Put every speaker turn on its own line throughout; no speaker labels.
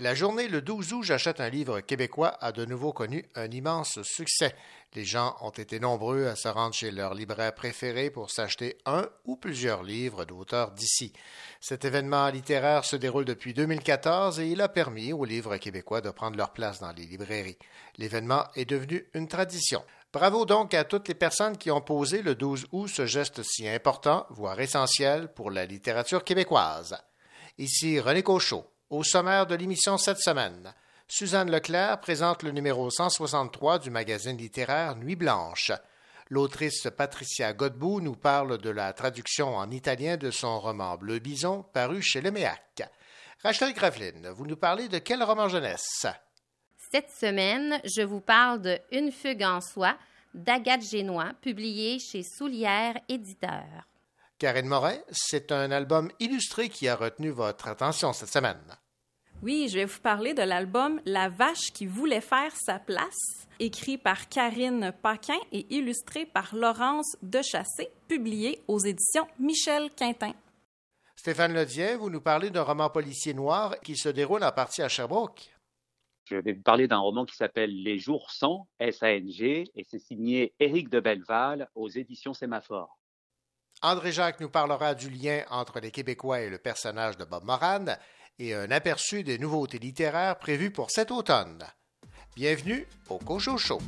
La journée le 12 août, j'achète un livre québécois a de nouveau connu un immense succès. Les gens ont été nombreux à se rendre chez leur libraire préféré pour s'acheter un ou plusieurs livres d'auteurs d'ici. Cet événement littéraire se déroule depuis 2014 et il a permis aux livres québécois de prendre leur place dans les librairies. L'événement est devenu une tradition. Bravo donc à toutes les personnes qui ont posé le 12 août ce geste si important, voire essentiel pour la littérature québécoise. Ici René Cochot. Au sommaire de l'émission cette semaine, Suzanne Leclerc présente le numéro 163 du magazine littéraire Nuit Blanche. L'autrice Patricia Godbout nous parle de la traduction en italien de son roman Bleu Bison paru chez Leméac. Rachel Graveline, vous nous parlez de quel roman jeunesse?
Cette semaine, je vous parle de Une fugue en soi d'Agathe Génois, publié chez Soulière Éditeur.
Karine Morin, c'est un album illustré qui a retenu votre attention cette semaine.
Oui, je vais vous parler de l'album La vache qui voulait faire sa place, écrit par Karine Paquin et illustré par Laurence Dechassé, publié aux éditions Michel Quintin.
Stéphane Ledien, vous nous parlez d'un roman policier noir qui se déroule en partie à Sherbrooke.
Je vais vous parler d'un roman qui s'appelle Les jours sans, S-A-N-G, et c'est signé Éric de Belleval aux éditions Sémaphore.
André Jacques nous parlera du lien entre les Québécois et le personnage de Bob Moran et un aperçu des nouveautés littéraires prévues pour cet automne. Bienvenue au Cocho Show.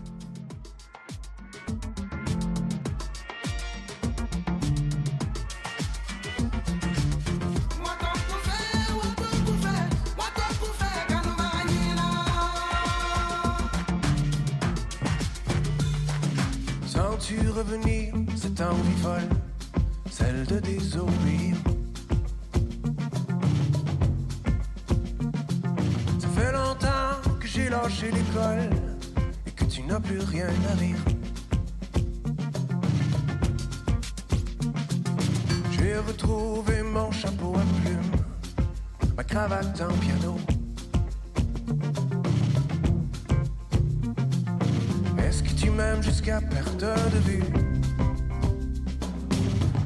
Sens-tu revenir cette envie folle, lâché l'école et que tu n'as plus rien à rire. J'ai retrouvé mon chapeau à plumes, ma cravate en piano. Est-ce que tu m'aimes jusqu'à perte de vue?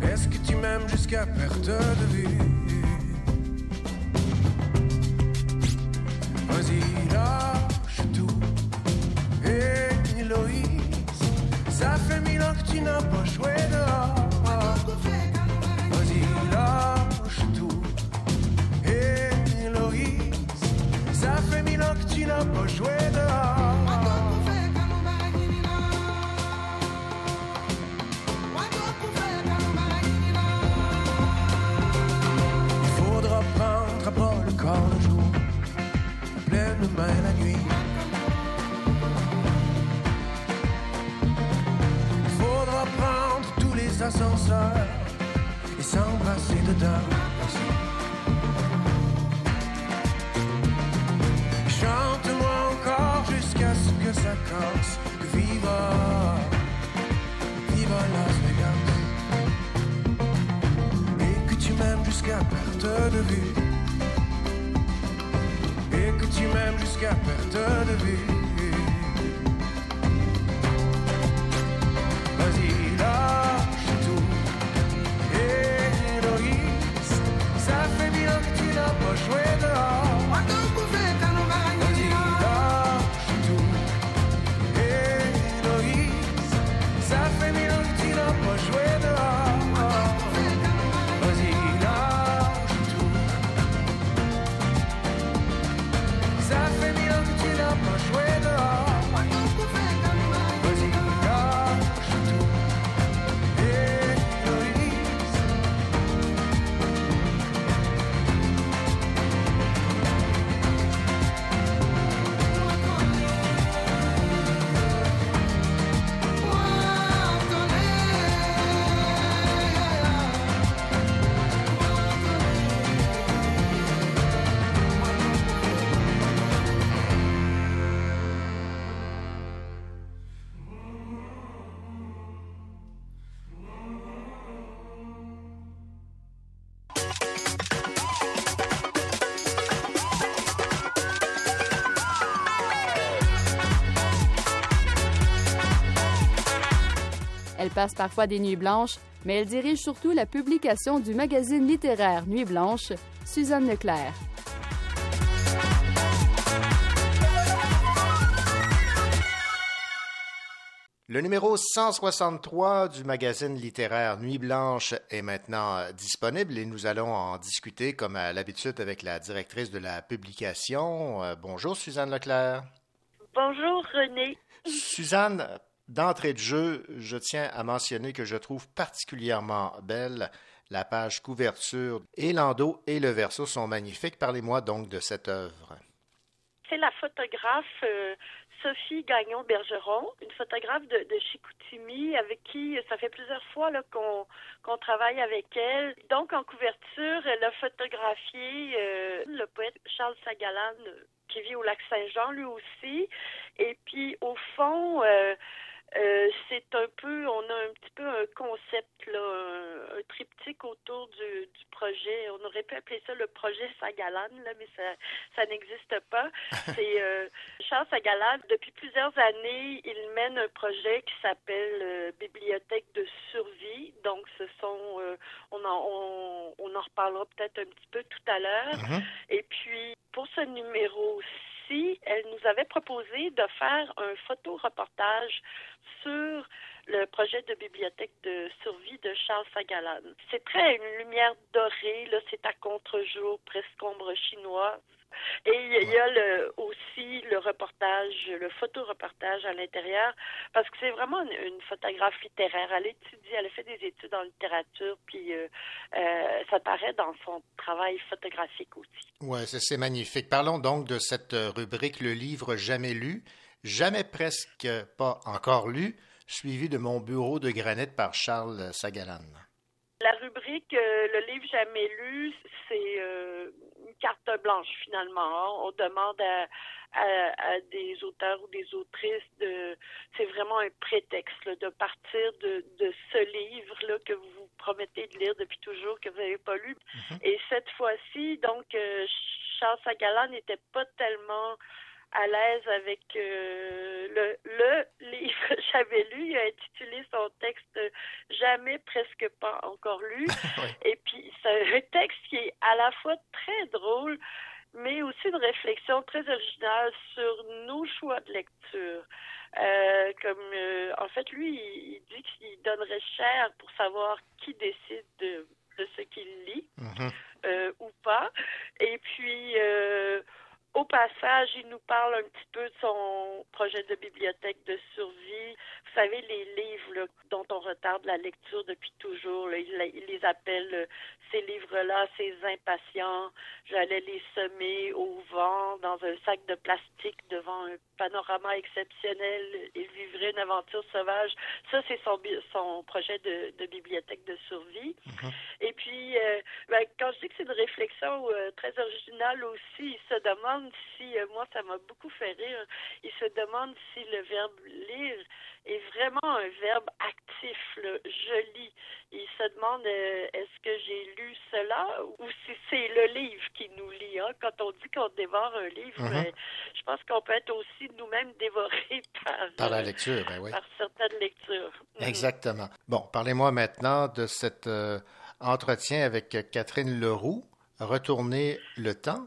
Est-ce que tu m'aimes jusqu'à perte de vue? Vas-y, lâche tu n'as pas joué dehors. Vas-y, lâche tout. Et Héloïse, ça fait mille ans que tu n'as pas joué dehors. Il faudra prendre à le corps le jour, pleine main la nuit. Ascenseurs et s'embrasser dedans. Chante-moi encore jusqu'à ce que ça casse, que viva, viva Las Vegas et que tu m'aimes jusqu'à perte de vue. Et que tu m'aimes jusqu'à perte de vue.
Passe parfois des nuits blanches, mais elle dirige surtout la publication du magazine littéraire Nuit blanche, Suzanne Leclerc.
Le numéro 163 du magazine littéraire Nuit Blanche est maintenant euh, disponible et nous allons en discuter comme à l'habitude avec la directrice de la publication. Euh, bonjour Suzanne Leclerc.
Bonjour René.
Suzanne, d'entrée de jeu, je tiens à mentionner que je trouve particulièrement belle la page couverture. Et l'endos et le verso sont magnifiques. Parlez-moi donc de cette œuvre.
C'est la photographe euh, Sophie Gagnon-Bergeron, une photographe de, Chicoutimi avec qui ça fait plusieurs fois qu'on travaille avec elle. Donc, en couverture, elle a photographié euh, le poète Charles Sagalan qui vit au lac Saint-Jean, lui aussi. Et puis, au fond, euh, euh, c'est un peu, on a un petit peu un concept, là, un, triptyque autour du, du, projet. On aurait pu appeler ça le projet Sagalan, là, mais ça, ça n'existe pas. c'est euh, Charles Sagalan, depuis plusieurs années, il mène un projet qui s'appelle euh, Bibliothèque de survie. Donc, ce sont, euh, on, en, on, on, en reparlera peut-être un petit peu tout à l'heure.
Mm-hmm.
Et puis, pour ce elle nous avait proposé de faire un photoreportage sur le projet de bibliothèque de survie de Charles Sagalan. C'est très une lumière dorée, là, c'est à contre-jour, presque ombre chinois. Et il y a le, aussi le reportage, le photoreportage à l'intérieur, parce que c'est vraiment une, une, photographe littéraire. Elle étudie, elle a fait des études en littérature, puis euh, euh, ça paraît dans son travail photographique aussi.
Oui, c'est magnifique. Parlons donc de cette rubrique Le livre jamais lu, jamais presque pas encore lu, suivi de Mon bureau de granit par Charles Sagalan.
La rubrique euh, Le livre jamais lu, c'est euh, carte blanche finalement. On demande à, à, à, des auteurs ou des autrices de. C'est vraiment un prétexte là, de partir de, de ce livre-là que vous vous promettez de lire depuis toujours, que vous n'avez pas lu. Mm -hmm. Et cette fois-ci, donc, euh, Charles Sagalan n'était pas tellement à l'aise avec euh, le, le livre que j'avais lu. Il a intitulé son texte Jamais, presque pas encore lu.
oui.
Et puis, c'est un texte qui est à la fois très drôle, mais aussi une réflexion très originale sur nos choix de lecture. Euh, comme euh, en fait, lui, il, dit qu'il donnerait cher pour savoir qui décide de, de ce qu'il lit
Mm -hmm.
euh, ou pas. Et puis euh, au passage, il nous parle un petit peu de son projet de bibliothèque de survie. Vous savez, les livres là, dont on retarde la lecture depuis toujours, là, il, il, les appelle euh, ces livres-là, ces impatients. J'allais les semer au vent dans un sac de plastique devant un panorama exceptionnel et vivrait une aventure sauvage. Ça, c'est son, son projet de, de, bibliothèque de survie.
Mm -hmm.
Et puis, euh, ben, quand je dis que c'est une réflexion euh, très originale aussi, il se demande si, euh, moi, ça m'a beaucoup fait rire, il se demande si le verbe lire est vraiment un verbe actif, là, je lis. Il se demande euh, est-ce que j'ai lu cela ou si c'est le livre qui nous lit. Hein? Quand on dit qu'on dévore un livre,
Mhm.
mm -hmm. je pense qu'on peut être aussi nous-mêmes dévorés par,
Par la lecture, ben oui.
par certaines lectures.
Exactement. Bon, parlez-moi maintenant de cet euh, entretien avec Catherine Leroux, Retourner le temps.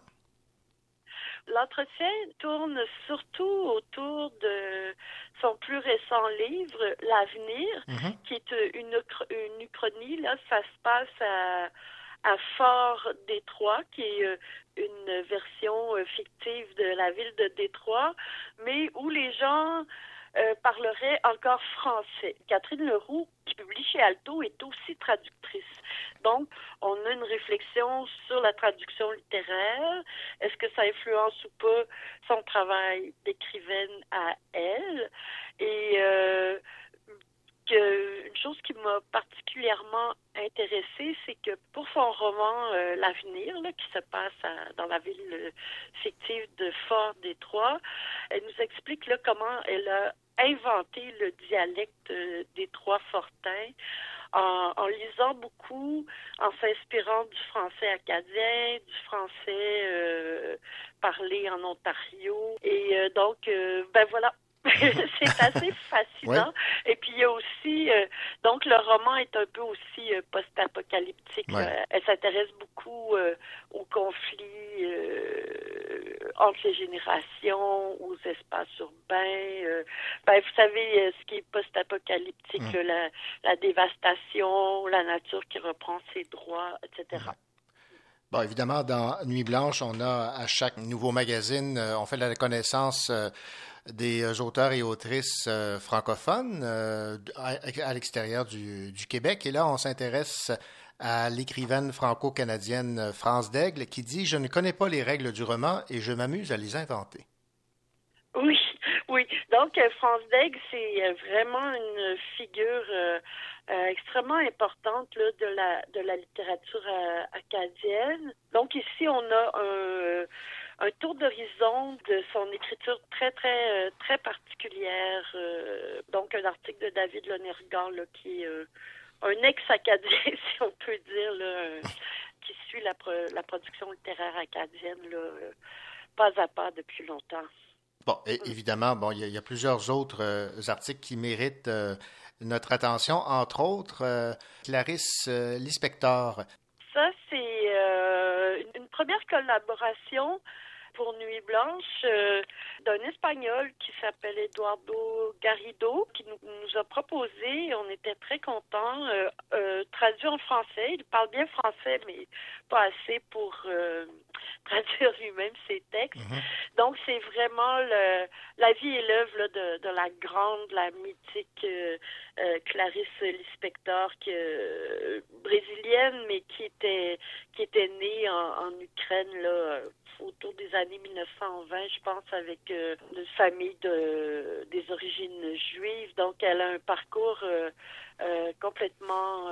L'entretien tourne surtout autour de son plus récent livre, L'avenir,
Mm -hmm.
qui est une, une uchronie. Là, ça se passe à, à Fort Détroit, qui est une version fictive de la ville de Détroit, mais où les gens euh, parlerait encore français. Catherine Leroux, qui publie chez Alto, est aussi traductrice. Donc, on a une réflexion sur la traduction littéraire. Est-ce que ça influence ou pas son travail d'écrivaine à elle? Et euh, que, une chose qui m'a particulièrement intéressée, c'est que pour son roman euh, L'avenir, qui se passe dans la ville euh, fictive de Fort Détroit, elle nous explique comment elle a inventé le dialecte euh, Détroit-Fortin en, lisant beaucoup, en s'inspirant du français acadien, du français euh, parlé en Ontario. Et donc, ben voilà, c'est assez fascinant. Et puis il y a aussi, euh, donc le roman est un peu aussi euh, post-apocalyptique.
Ouais.
Euh, elle s'intéresse beaucoup euh, aux conflits entre les générations, aux espaces urbains. ben, vous savez, ce qui est post-apocalyptique,
Mm.
la, la dévastation, la nature qui reprend ses droits, etc.
Bon, évidemment, dans Nuit Blanche, on a à chaque nouveau magazine, on fait la connaissance des euh, auteurs et autrices euh, francophones euh, à, l'extérieur du, Québec. Et là, on s'intéresse à l'écrivaine franco-canadienne France Daigle qui dit Je ne connais pas les règles du roman et je m'amuse à les inventer.
Oui, oui. Donc, France Daigle, c'est vraiment une figure extrêmement importante là, de la de la littérature acadienne. Donc ici, on a un, un tour d'horizon de son écriture très très euh, très particulière. euh, donc un article de David Lonergan là, qui est euh, un ex-acadien, si on peut dire, là, qui suit la, pro- la production littéraire acadienne là, pas à pas depuis longtemps.
Bon, évidemment, bon, il y, a- il y a plusieurs autres euh, articles qui méritent euh, notre attention, entre autres euh, Clarisse Lispector.
Ça, c'est une première collaboration pour Nuit Blanche euh, d'un Espagnol qui s'appelle Eduardo Garrido, qui nous, nous a proposé, on était très contents, euh, euh, traduit en français. Il parle bien français, mais pas assez pour traduire lui-même ses textes. Donc, c'est vraiment le, la vie et l'œuvre de, de la grande, la mythique Clarisse Lispector, brésilienne, mais qui était qui était née en, en Ukraine là, autour des années 1920, je pense, avec euh, une famille de des origines juives. Donc, elle a un parcours euh, euh, complètement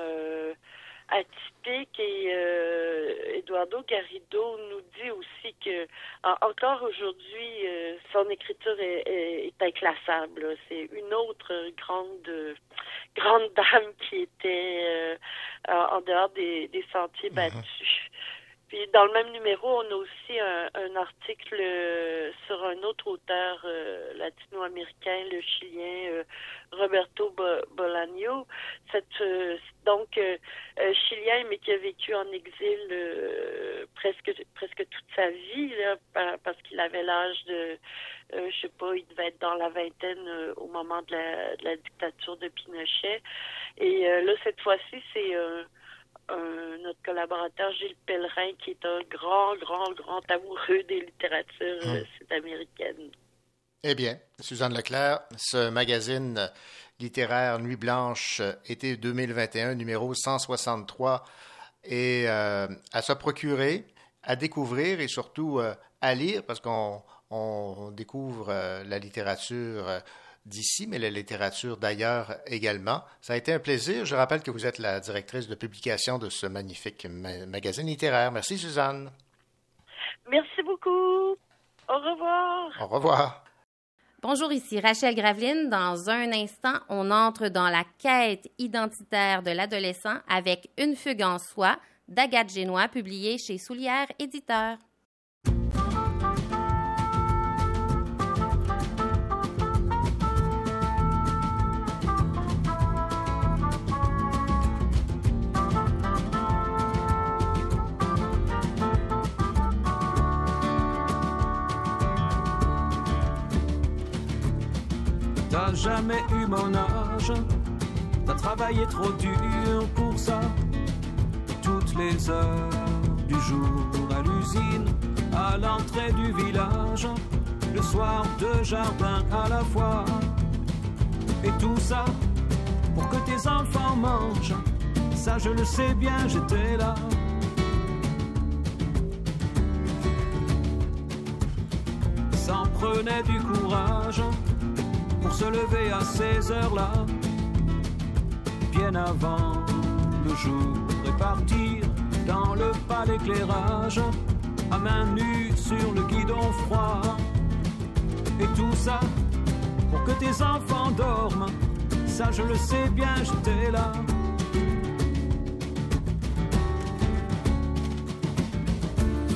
atypique et euh, Eduardo Garrido nous dit aussi que en- encore aujourd'hui euh, son écriture est, est- est inclassable. C'est une autre grande grande dame qui était en dehors des, des sentiers battus. Puis dans le même numéro, on a aussi un, un article euh, sur un autre auteur euh, latino-américain, le Chilien euh, Roberto Bo- Bolaño. Cette, euh, donc euh, euh, Chilien, mais qui a vécu en exil presque presque toute sa vie, là, pa- parce qu'il avait l'âge de, je sais pas, il devait être dans la vingtaine au moment de la, de la dictature de Pinochet. Et là, cette fois-ci, c'est un- notre collaborateur Gilles Pellerin, qui est un grand, grand, grand amoureux des littératures euh, sud-américaines.
Eh bien, Suzanne Leclerc, ce magazine littéraire Nuit Blanche, euh, été 2021, numéro 163, est euh, à se procurer, à découvrir et surtout euh, à lire, parce qu'on on découvre euh, la littérature d'ici, mais la littérature d'ailleurs également. Ça a été un plaisir. Je rappelle que vous êtes la directrice de publication de ce magnifique ma- magazine littéraire. Merci, Suzanne.
Merci beaucoup. Au revoir.
Au revoir.
Bonjour, ici Rachel Graveline. Dans un instant, on entre dans la quête identitaire de l'adolescent avec Une fugue en soi d'Agathe Génois, publiée chez Soulière Éditeur.
T'as jamais eu mon âge, t'as travaillé trop dur pour ça. Toutes les heures du jour à l'usine, à l'entrée du village, le soir deux jardins à la fois. Et tout ça pour que tes enfants mangent. Ça je le sais bien, j'étais là. S'en prenait du courage pour se lever à ces heures-là, bien avant le jour et partir dans le pas d'éclairage, à main nue sur le guidon froid. Et tout ça pour que tes enfants dorment, ça je le sais bien, j'étais là.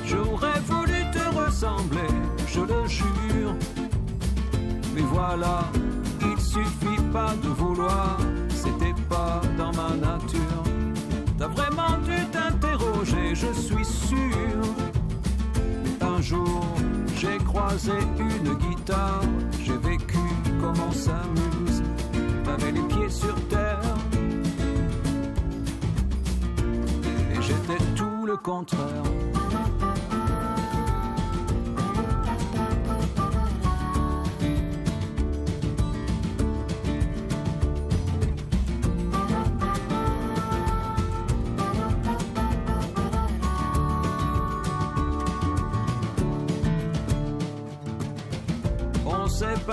J'aurais voulu te ressembler, je le jure. Mais voilà, croisé une guitare, j'ai vécu comme on s'amuse. T'avais les pieds sur terre. Et j'étais tout le contraire.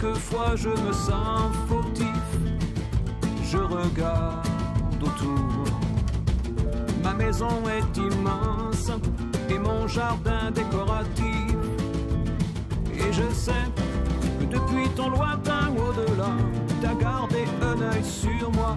quelquefois je me sens fautif. Je regarde autour. Ma maison est immense et mon jardin décoratif. Et je sais que depuis ton lointain au-delà, t'as gardé un œil sur moi.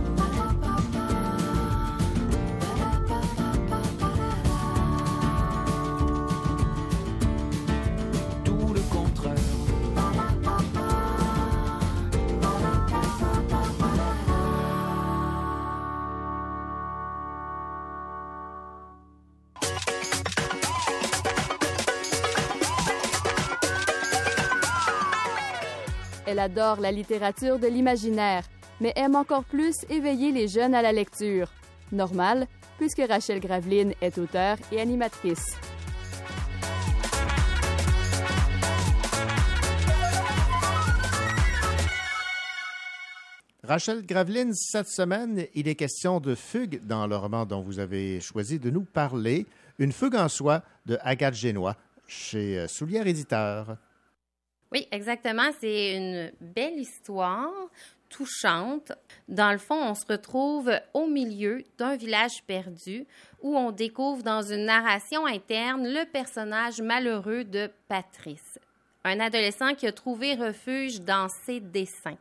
Elle adore la littérature de l'imaginaire, mais aime encore plus éveiller les jeunes à la lecture. Normal, puisque Rachel Graveline est auteure et animatrice.
Rachel Graveline, cette semaine, il est question de fugue dans le roman dont vous avez choisi de nous parler, Une fugue en soi de Agathe Génois chez euh, Soulière Éditeur.
Oui, exactement. C'est une belle histoire touchante. Dans le fond, on se retrouve au milieu d'un village perdu où on découvre dans une narration interne le personnage malheureux de Patrice, un adolescent qui a trouvé refuge dans ses dessins.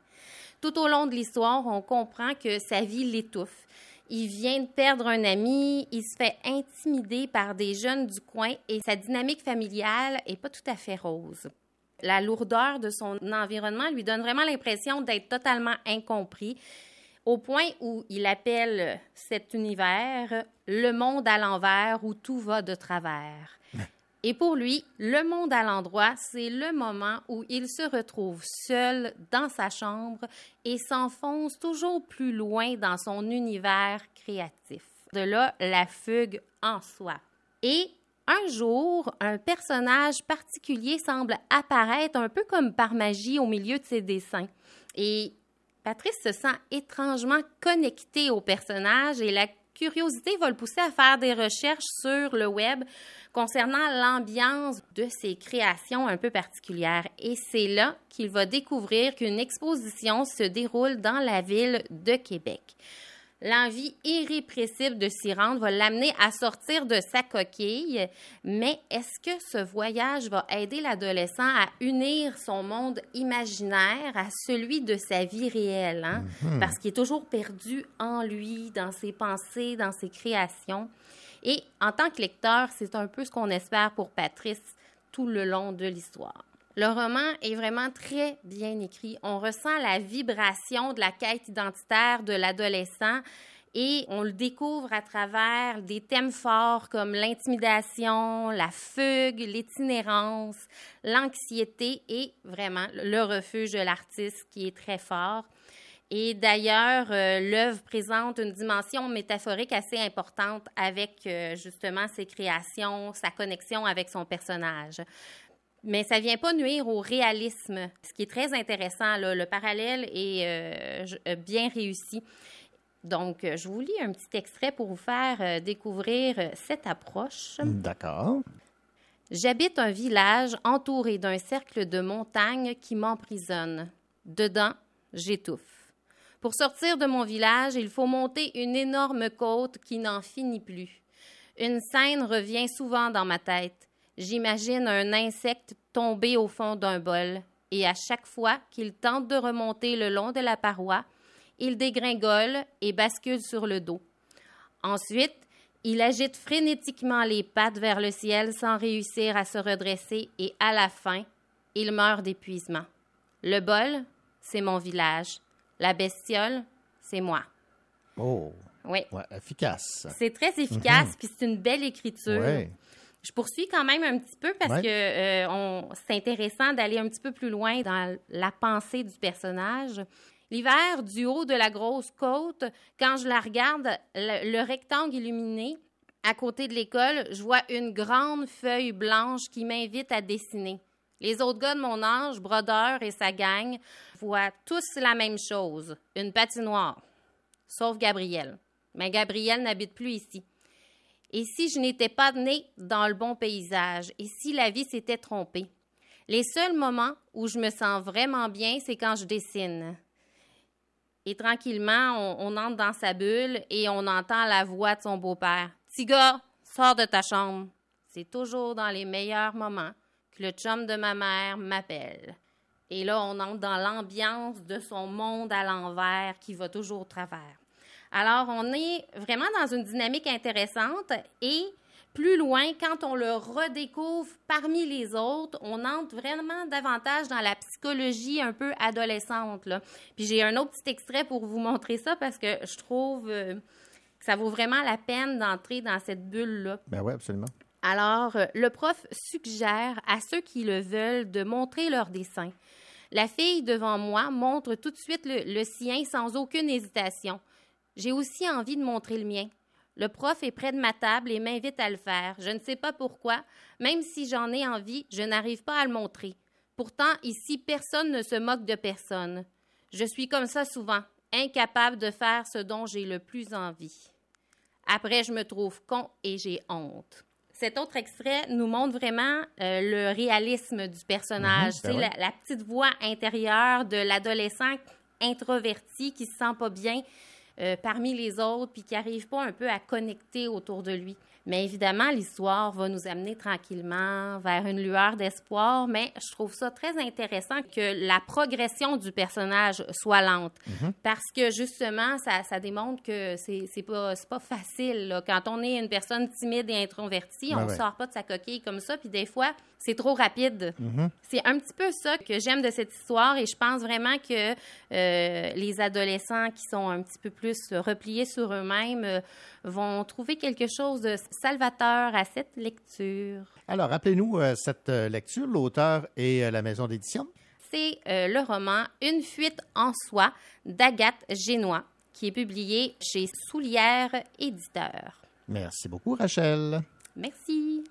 Tout au long de l'histoire, on comprend que sa vie l'étouffe. Il vient de perdre un ami, il se fait intimider par des jeunes du coin et sa dynamique familiale est pas tout à fait rose. La lourdeur de son environnement lui donne vraiment l'impression d'être totalement incompris, au point où il appelle cet univers le monde à l'envers où tout va de travers. Et pour lui, le monde à l'endroit, c'est le moment où il se retrouve seul dans sa chambre et s'enfonce toujours plus loin dans son univers créatif. De là, la fugue en soi. Et un jour, un personnage particulier semble apparaître un peu comme par magie au milieu de ses dessins. Et Patrice se sent étrangement connecté au personnage et la curiosité va le pousser à faire des recherches sur le web concernant l'ambiance de ses créations un peu particulières. Et c'est là qu'il va découvrir qu'une exposition se déroule dans la ville de Québec. L'envie irrépressible de s'y rendre va l'amener à sortir de sa coquille, mais est-ce que ce voyage va aider l'adolescent à unir son monde imaginaire à celui de sa vie réelle? hein? Parce qu'il est toujours perdu en lui, dans ses pensées, dans ses créations. Et en tant que lecteur, c'est un peu ce qu'on espère pour Patrice tout le long de l'histoire. Le roman est vraiment très bien écrit. On ressent la vibration de la quête identitaire de l'adolescent Et on le découvre à travers des thèmes forts comme l'intimidation, la fugue, l'itinérance, l'anxiété et vraiment le refuge de l'artiste qui est très fort. Et d'ailleurs, euh, l'œuvre présente une dimension métaphorique assez importante avec euh, justement ses créations, sa connexion avec son personnage. Mais ça vient pas nuire au réalisme, ce qui est très intéressant. Là. Le parallèle est euh, euh, bien réussi. Donc, euh, je vous lis un petit extrait pour vous faire découvrir cette approche.
D'accord.
J'habite un village entouré d'un cercle de montagnes qui m'emprisonne. Dedans, j'étouffe. Pour sortir de mon village, il faut monter une énorme côte qui n'en finit plus. Une scène revient souvent dans ma tête. J'imagine un insecte tombé au fond d'un bol, et à chaque fois qu'il tente de remonter le long de la paroi, il dégringole et bascule sur le dos. Ensuite, il agite frénétiquement les pattes vers le ciel sans réussir à se redresser et à la fin, il meurt d'épuisement. Le bol, c'est mon village. La bestiole, c'est moi.
Oh,
Oui.
ouais, efficace.
C'est très efficace, puis c'est une belle écriture.
Ouais.
Je poursuis quand même un petit peu parce
Ouais.
que euh, on- c'est intéressant d'aller un petit peu plus loin dans la pensée du personnage. L'hiver, du haut de la grosse côte, quand je la regarde, le, le rectangle illuminé à côté de l'école, je vois une grande feuille blanche qui m'invite à dessiner. Les autres gars de mon âge, Brodeur et sa gang, voient tous la même chose, une patinoire, sauf Gabriel. Mais Gabriel n'habite plus ici. Et si je n'étais pas née dans le bon paysage? Et si la vie s'était trompée? Les seuls moments où je me sens vraiment bien, c'est quand je dessine. Et tranquillement, on, entre dans sa bulle et on entend la voix de son beau-père. Petit gars, sors de ta chambre. C'est toujours dans les meilleurs moments que le chum de ma mère m'appelle. Et là, on entre dans l'ambiance de son monde à l'envers qui va toujours au travers. Alors, on est vraiment dans une dynamique intéressante et plus loin, quand on le redécouvre parmi les autres, on entre vraiment davantage dans la psychologie un peu adolescente. Là. Puis j'ai un autre petit extrait pour vous montrer ça parce que je trouve euh, que ça vaut vraiment la peine d'entrer dans cette bulle-là.
Ben oui, absolument.
Alors, euh, le prof suggère à ceux qui le veulent de montrer leur dessin. La fille devant moi montre tout de suite le, le sien sans aucune hésitation. J'ai aussi envie de montrer le mien. Le prof est près de ma table et m'invite à le faire. Je ne sais pas pourquoi. Même si j'en ai envie, je n'arrive pas à le montrer. Pourtant, ici, personne ne se moque de personne. Je suis comme ça souvent, incapable de faire ce dont j'ai le plus envie. Après, je me trouve con et j'ai honte. Cet autre extrait nous montre vraiment euh, le réalisme du personnage.
Mhm, ben ouais.
la, la petite voix intérieure de l'adolescent introverti qui se sent pas bien euh, parmi les autres puis qui n'arrive pas un peu à connecter autour de lui. Mais évidemment, l'histoire va nous amener tranquillement vers une lueur d'espoir, mais je trouve ça très intéressant que la progression du personnage soit lente. Parce que justement, ça, ça démontre que c'est pas, pas facile. là. Quand on est une personne timide et introvertie, on
Ouais,
ne
ouais.
sort pas de sa coquille comme ça, puis des fois, c'est trop rapide. C'est un petit peu ça que j'aime de cette histoire et je pense vraiment que euh, les adolescents qui sont un petit peu plus repliés sur eux-mêmes euh, vont trouver quelque chose de salvateur à cette lecture.
Alors, rappelez-nous euh, cette euh, lecture, l'auteur et euh, la maison d'édition.
C'est euh, le roman Une fuite en soi d'Agathe Génois qui est publié chez Soulière Éditeur.
Merci beaucoup, Rachel.
Merci.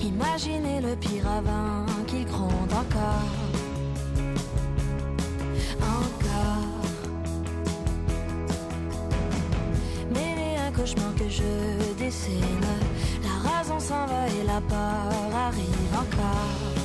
Imaginez le pire avant qu'il gronde encore. Encore. Mêlé un cauchemar que je dessine. La raison s'en va et la peur arrive. Encore.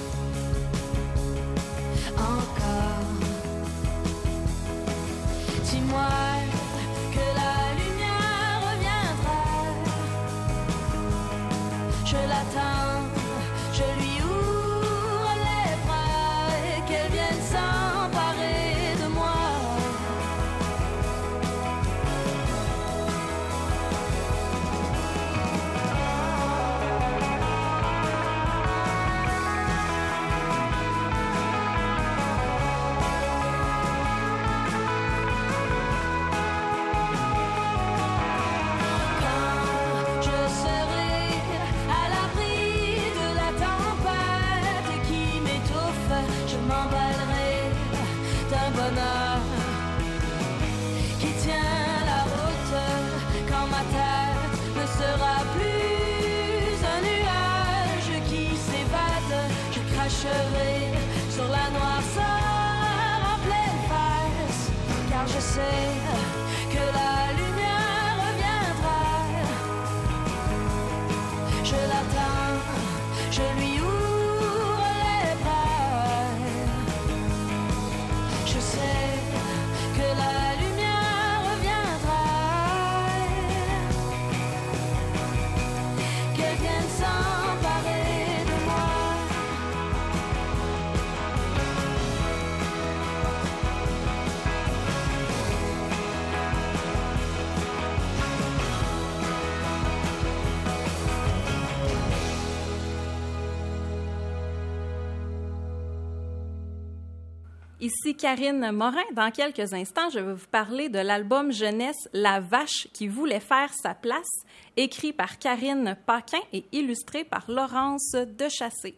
Ici Karine Morin. Dans quelques instants, je vais vous parler de l'album jeunesse La vache qui voulait faire sa place, écrit par Karine Paquin et illustré par Laurence Dechassé.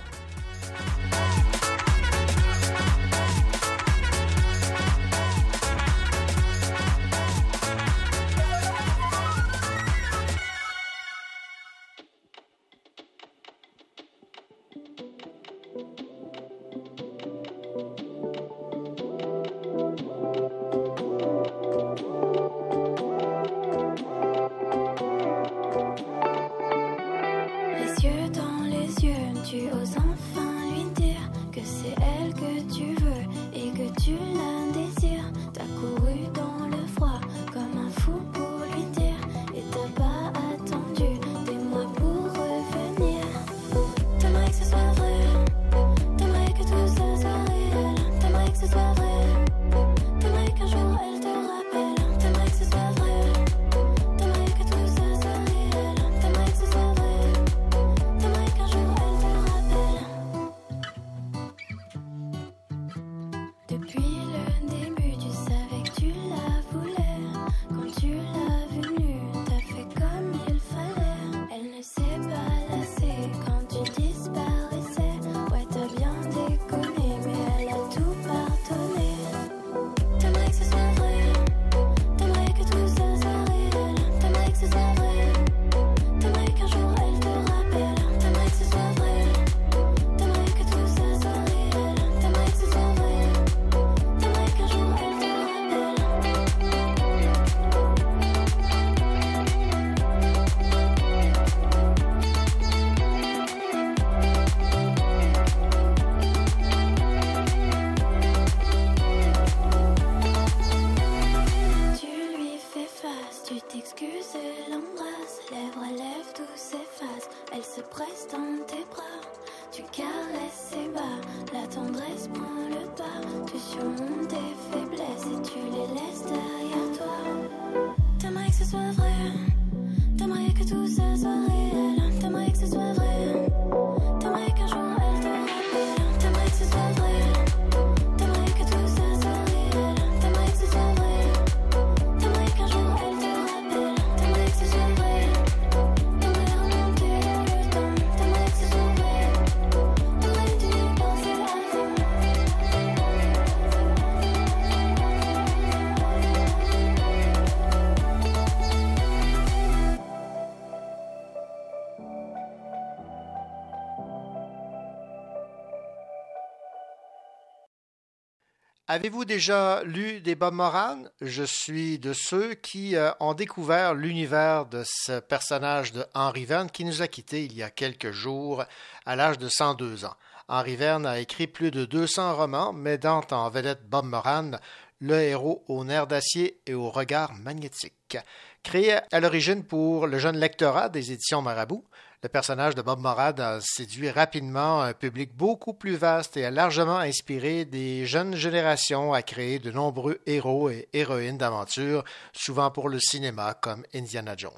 Avez-vous déjà lu des Bob Moran? Je suis de ceux qui euh, ont découvert l'univers de ce personnage de Henri Verne qui nous a quittés il y a quelques jours à l'âge de 102 ans. Henri Verne a écrit plus de 200 romans, mettant en vedette Bob Moran, le héros au nerf d'acier et au regard magnétique. Créé à l'origine pour le jeune lectorat des éditions Marabout, le personnage de Bob Moran a séduit rapidement un public beaucoup plus vaste et a largement inspiré des jeunes générations à créer de nombreux héros et héroïnes d'aventure, souvent pour le cinéma comme Indiana Jones.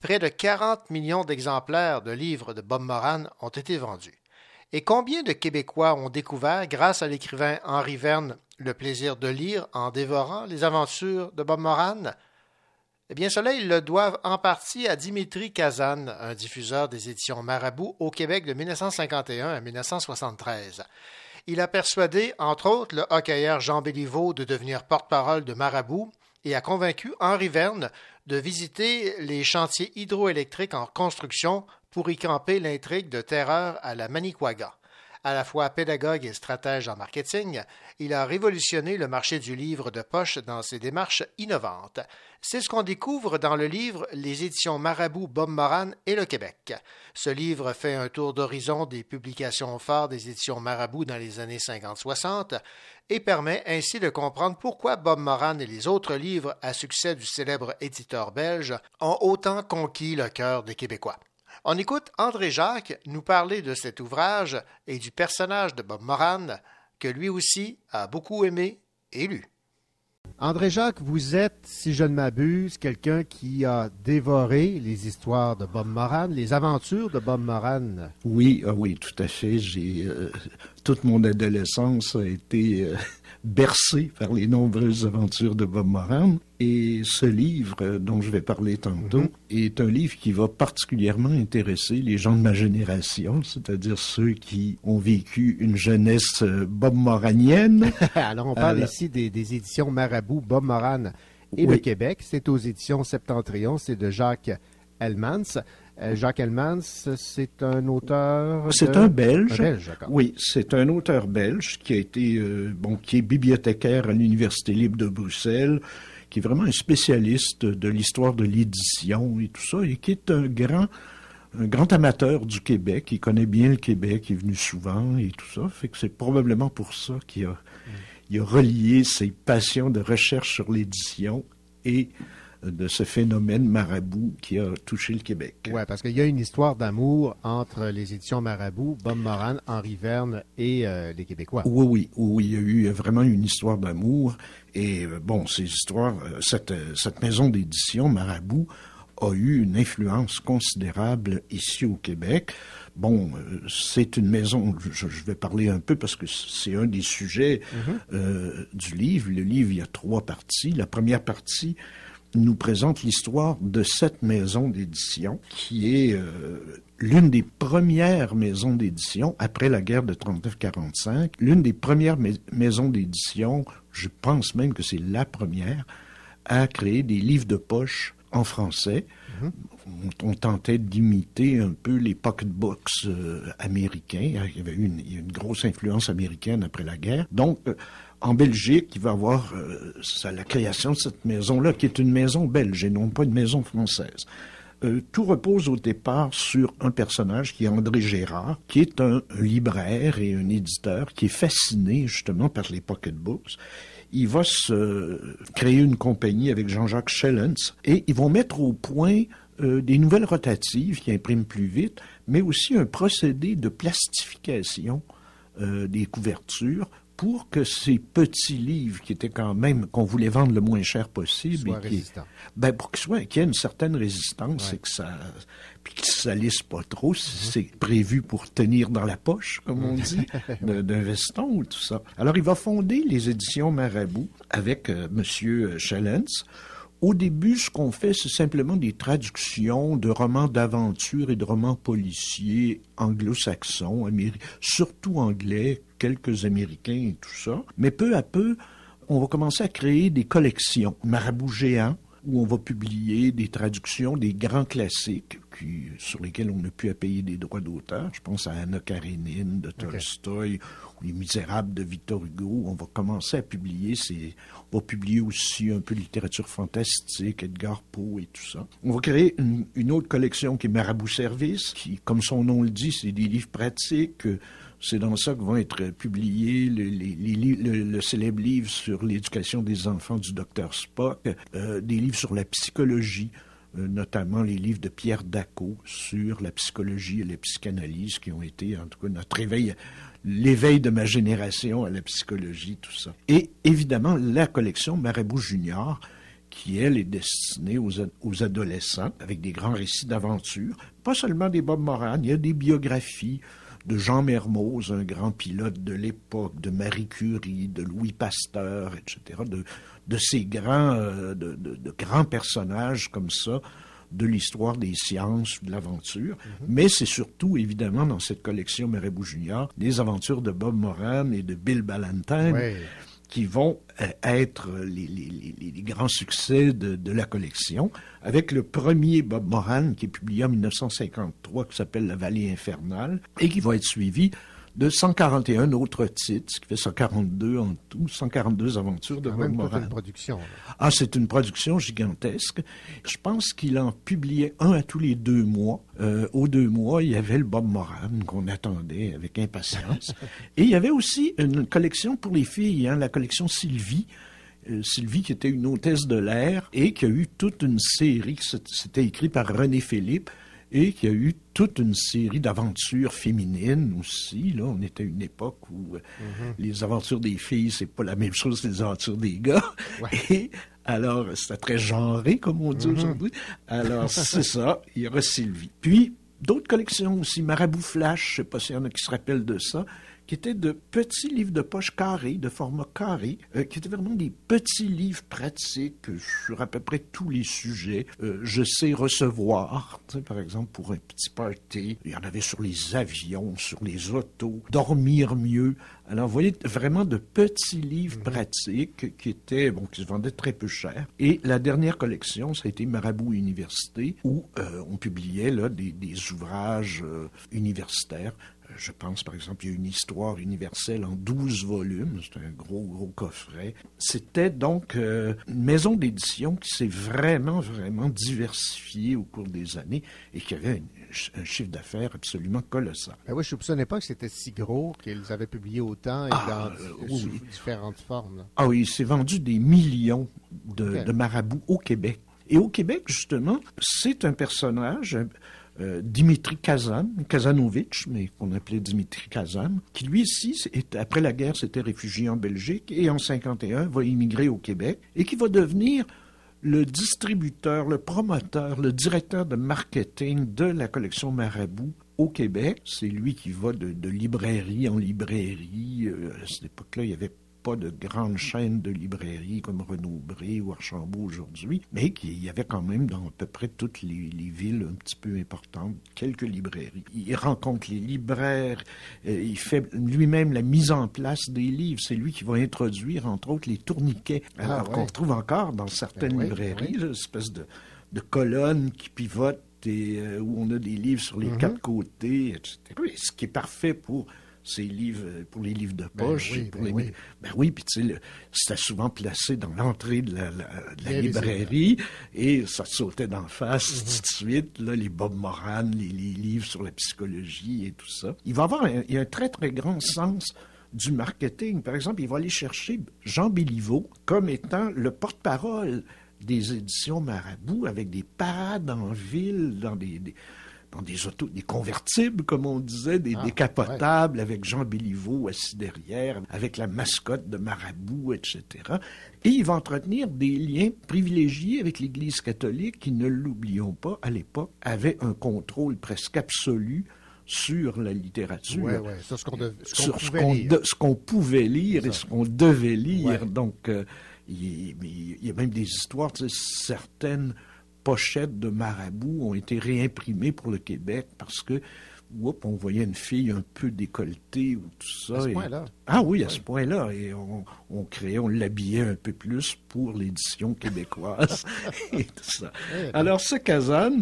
Près de 40 millions d'exemplaires de livres de Bob Moran ont été vendus. Et combien de Québécois ont découvert, grâce à l'écrivain Henri Verne, le plaisir de lire en dévorant les aventures de Bob Moran? Eh bien, cela, ils le doivent en partie à Dimitri Kazan, un diffuseur des éditions Marabout au Québec de 1951 à 1973. Il a persuadé, entre autres, le hockeyeur Jean Béliveau de devenir porte-parole de Marabout et a convaincu Henri Verne de visiter les chantiers hydroélectriques en construction pour y camper l'intrigue de terreur à la Manicouaga. À la fois pédagogue et stratège en marketing, il a révolutionné le marché du livre de poche dans ses démarches innovantes. C'est ce qu'on découvre dans le livre Les éditions Marabout Bob Moran et le Québec. Ce livre fait un tour d'horizon des publications phares des éditions Marabout dans les années 50-60 et permet ainsi de comprendre pourquoi Bob Moran et les autres livres à succès du célèbre éditeur belge ont autant conquis le cœur des Québécois. On écoute André Jacques nous parler de cet ouvrage et du personnage de Bob Moran que lui aussi a beaucoup aimé et lu.
André Jacques, vous êtes, si je ne m'abuse, quelqu'un qui a dévoré les histoires de Bob Moran, les aventures de Bob Moran.
Oui, ah oui, tout à fait. J'ai euh, toute mon adolescence a été euh, bercé par les nombreuses aventures de Bob Moran. Et ce livre euh, dont je vais parler tantôt
Mhm.
est un livre qui va particulièrement intéresser les gens de ma génération, c'est-à-dire ceux qui ont vécu une jeunesse euh, Bob Moranienne.
Alors, on parle
Alors-
ici des, des éditions Marabout, Bob Moran et
Oui.
le Québec. C'est aux éditions Septentrion, c'est de Jacques Elmans. Euh, Jacques Elmans, c'est un auteur.
C'est
de-
un Belge.
Un Belge.
Oui, c'est un auteur belge qui a été euh, bon, qui est bibliothécaire à l'Université libre de Bruxelles, qui est vraiment un spécialiste de l'histoire de l'édition et tout ça, et qui est un grand un grand amateur du Québec, il connaît bien le Québec, il est venu souvent et tout ça, fait que c'est probablement pour ça qu'il a, il a relié ses passions de recherche sur l'édition et de ce phénomène marabout qui a touché le Québec.
Oui, parce qu'il y a une histoire d'amour entre les éditions Marabout, Bob Moran, Henri Verne et euh, les Québécois.
Oui, oui, oui, il y a eu vraiment une histoire d'amour. Et euh, bon, ces histoires, euh, cette, cette maison d'édition, Marabout, a eu une influence considérable ici au Québec. Bon, c'est une maison, je, je vais parler un peu parce que c'est un des sujets euh, du livre. Le livre, il y a trois parties. La première partie nous présente l'histoire de cette maison d'édition qui est euh, l'une des premières maisons d'édition après la guerre de 39-45, l'une des premières mais- maisons d'édition, je pense même que c'est la première, à créer des livres de poche en français. On, on tentait d'imiter un peu les pocketbooks euh, américains. Il y avait eu une, une grosse influence américaine après la guerre. Donc, euh, en Belgique, il va avoir euh, la création de cette maison-là, qui est une maison belge et non pas une maison française. Euh, tout repose au départ sur un personnage qui est André Gérard, qui est un, libraire et un éditeur qui est fasciné justement par les pocketbooks. Il va créer une compagnie avec Jean-Jacques Schellens et ils vont mettre au point euh, des nouvelles rotatives qui impriment plus vite, mais aussi un procédé de plastification des couvertures pour que ces petits livres qui étaient quand même qu'on voulait vendre le moins cher possible et qui- ben pour qu'il y ait une certaine résistance
Ouais.
et que ça puis que ça lisse pas trop si c'est prévu pour tenir dans la poche comme on dit d'un veston ou tout ça. Alors il va fonder les éditions Marabout avec euh, monsieur Schellens. Au début, ce qu'on fait, c'est simplement des traductions de romans d'aventure et de romans policiers anglo-saxons, surtout anglais, quelques américains et tout ça. Mais peu à peu, on va commencer à créer des collections. Marabout géant, où on va publier des traductions des grands classiques qui, sur lesquels on n'a pu payer des droits d'auteur. Je pense à Anna Karenine de Tolstoï ou Les Misérables de Victor Hugo. On va commencer à publier. On va publier aussi un peu de littérature fantastique, Edgar Poe et tout ça. On va créer une, autre collection qui est Marabout Service, qui, comme son nom le dit, c'est des livres pratiques. C'est dans ça que vont être publiés le, les- les li- le- le célèbre livre sur l'éducation des enfants du docteur Spock, euh, des livres sur la psychologie, euh, notamment les livres de Pierre Daco sur la psychologie et la psychanalyse, qui ont été, en tout cas, notre éveil, l'éveil de ma génération à la psychologie, tout ça. Et évidemment, la collection Marabout Junior, qui, elle, est destinée aux, ad- aux adolescents, avec des grands récits d'aventure. Pas seulement des Bob Moran, il y a des biographies de Jean Mermoz, un grand pilote de l'époque, de Marie Curie, de Louis Pasteur, etc., de, de ces grands, euh, de- de grands personnages comme ça de l'histoire des sciences, de l'aventure. Mais c'est surtout, évidemment, dans cette collection Marabout Junior, des aventures de Bob Moran et de Bill Ballantine
Ouais.
qui vont euh, être les, les- les- les grands succès de, de la collection, avec le premier Bob Moran qui est publié en 1953, qui s'appelle La Vallée infernale, et qui va être suivi de 141 autres titres, ce qui fait 142 en tout, 142 aventures de
Quand
Bob Moran.
une production.
Ah, c'est une production gigantesque. Je pense qu'il en publiait un à tous les deux mois. Euh, aux deux mois, il y avait le Bob Moran qu'on attendait avec impatience. Et il y avait aussi une collection pour les filles, hein, la collection Sylvie. Euh, Sylvie, qui était une hôtesse de l'air et qui a eu toute une série, c'était écrit par René Philippe, et qui a eu toute une série d'aventures féminines aussi. Là, on était à une époque où euh, les aventures des filles, c'est pas la même chose que les aventures des gars. Et alors, c'était très genré, comme on dit
Mhm.
aujourd'hui. Alors, c'est ça, il y aura Sylvie. Puis, d'autres collections aussi, Marabout Flash, je sais pas s'il y en a qui se rappellent de ça, qui étaient de petits livres de poche carrés, de format carré, euh, qui étaient vraiment des petits livres pratiques sur à peu près tous les sujets. Euh, je sais recevoir, tu sais, par exemple, pour un petit party. Il y en avait sur les avions, sur les autos, dormir mieux. Alors, vous voyez, vraiment de petits livres pratiques qui étaient, bon, qui se vendaient très peu cher. Et la dernière collection, ça a été Marabout Université, où euh, on publiait là, des, des ouvrages universitaires. Je pense, par exemple, il y a une histoire universelle en 12 volumes. C'est un gros, gros coffret. C'était donc euh, une maison d'édition qui s'est vraiment, vraiment diversifiée au cours des années et qui avait un, un chiffre d'affaires absolument colossal.
Ben oui, je ne soupçonnais pas que c'était si gros qu'ils avaient publié autant et
Ah,
dans
euh,
sous
oui.
différentes formes. là.
Ah oui, il s'est vendu des millions de marabouts au Québec. Et au Québec, justement, c'est un personnage, euh, Dimitri Kazan, Kazanovitch, mais qu'on appelait Dimitri Kazan, qui lui est- après la guerre, s'était réfugié en Belgique et en 51 va immigrer au Québec et qui va devenir le distributeur, le promoteur, le directeur de marketing de la collection Marabout au Québec. C'est lui qui va de, de librairie en librairie. Euh, à cette époque-là, il n'y avait pas de grandes chaînes de librairies comme Renaud-Bré ou Archambault aujourd'hui, mais qu'il y avait quand même dans à peu près toutes les, les villes un petit peu importantes quelques librairies. Il rencontre les libraires, euh, il fait lui-même la mise en place des livres. C'est lui qui va introduire, entre autres, les tourniquets,
Ah,
alors
ouais.
qu'on retrouve encore dans certaines
Ben oui,
librairies,
oui.
là, espèce de, de colonnes qui pivotent et euh, où on a des livres sur les
Mhm.
quatre côtés, etc. Oui, ce qui est parfait pour ces livres, euh, pour les livres de
Ben
poche.
oui,
et pour
ben
les...
oui.
Ben oui, puis tu sais, le- c'était souvent placé dans l'entrée de la, la- de la
Bien
librairie et ça te sautait d'en face
Mhm.
tout de suite, là, les Bob Moran, les, les livres sur la psychologie et tout ça. Il va avoir un, il y a un très, très grand sens du marketing. Par exemple, il va aller chercher Jean Béliveau comme étant le porte-parole des éditions Marabout avec des parades en ville, dans des, des- dans des autos, des convertibles, comme on disait, des
Ah,
décapotables, avec Jean Béliveau assis derrière, avec la mascotte de Marabout, etc. Et il va entretenir des liens privilégiés avec l'Église catholique qui, ne l'oublions pas, à l'époque, avait un contrôle presque absolu sur la littérature.
Ouais, ouais, sur ce qu'on pouvait lire.
pouvait et ce qu'on devait lire. Donc, euh, il, y a même des histoires, certaines pochettes de Marabout ont été réimprimées pour le Québec parce que oups, on voyait une fille un peu décolletée ou tout ça.
À ce
et-
point-là.
Ah oui, à ce point-là. Et on, on créait, on l'habillait un peu plus pour l'édition québécoise et tout ça. Alors, ce Kazan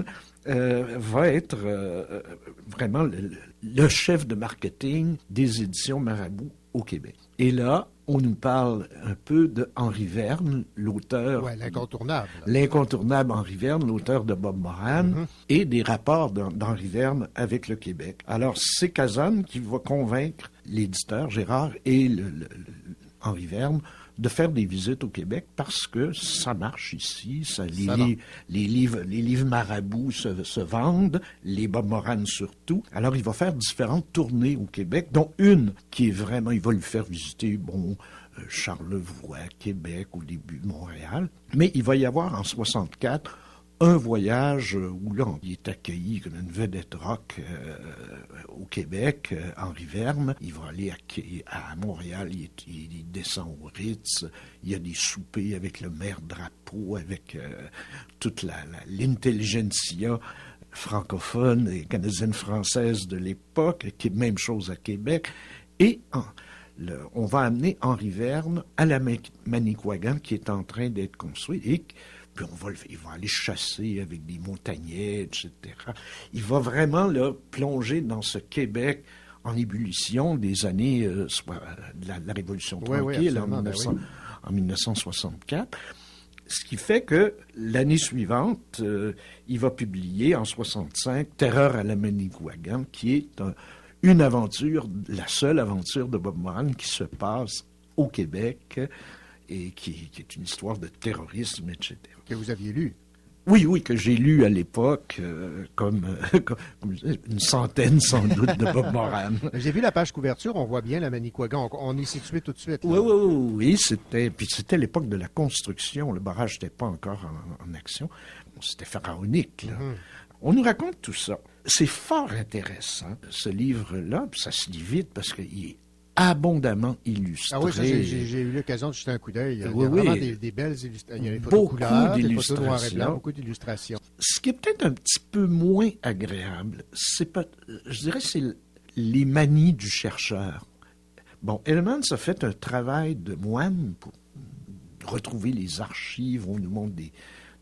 euh, va être euh, vraiment le, le chef de marketing des éditions Marabout au Québec. Et là, on nous parle un peu de Henri Verne, l'auteur
Ouais, l'incontournable.
l'incontournable Henri Verne, l'auteur de Bob Moran,
Mhm.
et des rapports d'Hen- d'Henri Verne avec le Québec. Alors, c'est Kazan qui va convaincre l'éditeur Gérard et le- le- le- Henri Verne de faire des visites au Québec parce que ça marche ici, ça, les,
Ça
li- les livres, les livres marabouts se, se vendent, les Bob Moran surtout. Alors, il va faire différentes tournées au Québec, dont une qui est vraiment, il va lui faire visiter, bon, euh, Charlevoix, Québec, au début Montréal. Mais il va y avoir en 64 un voyage euh, où là, il est accueilli comme une vedette rock euh, au Québec, euh, Henri Verne. Il va aller à, Montréal, il, est- descend au Ritz. Il y a des soupers avec le maire Drapeau, avec euh, toute l'intelligentsia francophone et canadienne-française de l'époque, qui est même chose à Québec. Et on va amener Henri Verne à la Ma- Manicouagan qui est en train d'être construite et puis on va, il va aller chasser avec des montagnais, etc. Il va vraiment là, plonger dans ce Québec en ébullition des années euh, soit- de la, la Révolution
Oui, oui,
tranquille en,
ben
1900
oui.
en 1964. Ce qui fait que l'année suivante, euh, il va publier en 65 Terreur à la Manicouagan, qui est un- une aventure, la seule aventure de Bob Moran qui se passe au Québec et qui, qui est une histoire de terrorisme, etc.
Que vous aviez lu.
Oui, oui, que j'ai lu à l'époque, euh, comme, euh, comme- une centaine sans doute de Bob Moran.
J'ai vu la page couverture, on voit bien la Manicouagan. On, on est situé tout de suite. là.
Oui, oui, oui, oui, c'était, puis c'était l'époque de la construction. Le barrage n'était pas encore en, en action. Bon, c'était pharaonique. là.
Mhm.
On nous raconte tout ça. C'est fort intéressant, ce livre-là, puis ça se lit vite parce qu'il est abondamment illustré.
Ah oui, ça, j'ai- eu l'occasion de jeter un coup d'œil. Il y a vraiment
oui.
des, des belles illustrations. Il y a des photos
Beaucoup
couleurs, des photos noir et
d'illustrations.
blanc, beaucoup d'illustrations.
Ce qui est peut-être un petit peu moins agréable, c'est pas, je dirais, c'est les manies du chercheur. Bon, Hellmans a fait un travail de moine pour retrouver les archives. On nous montre des,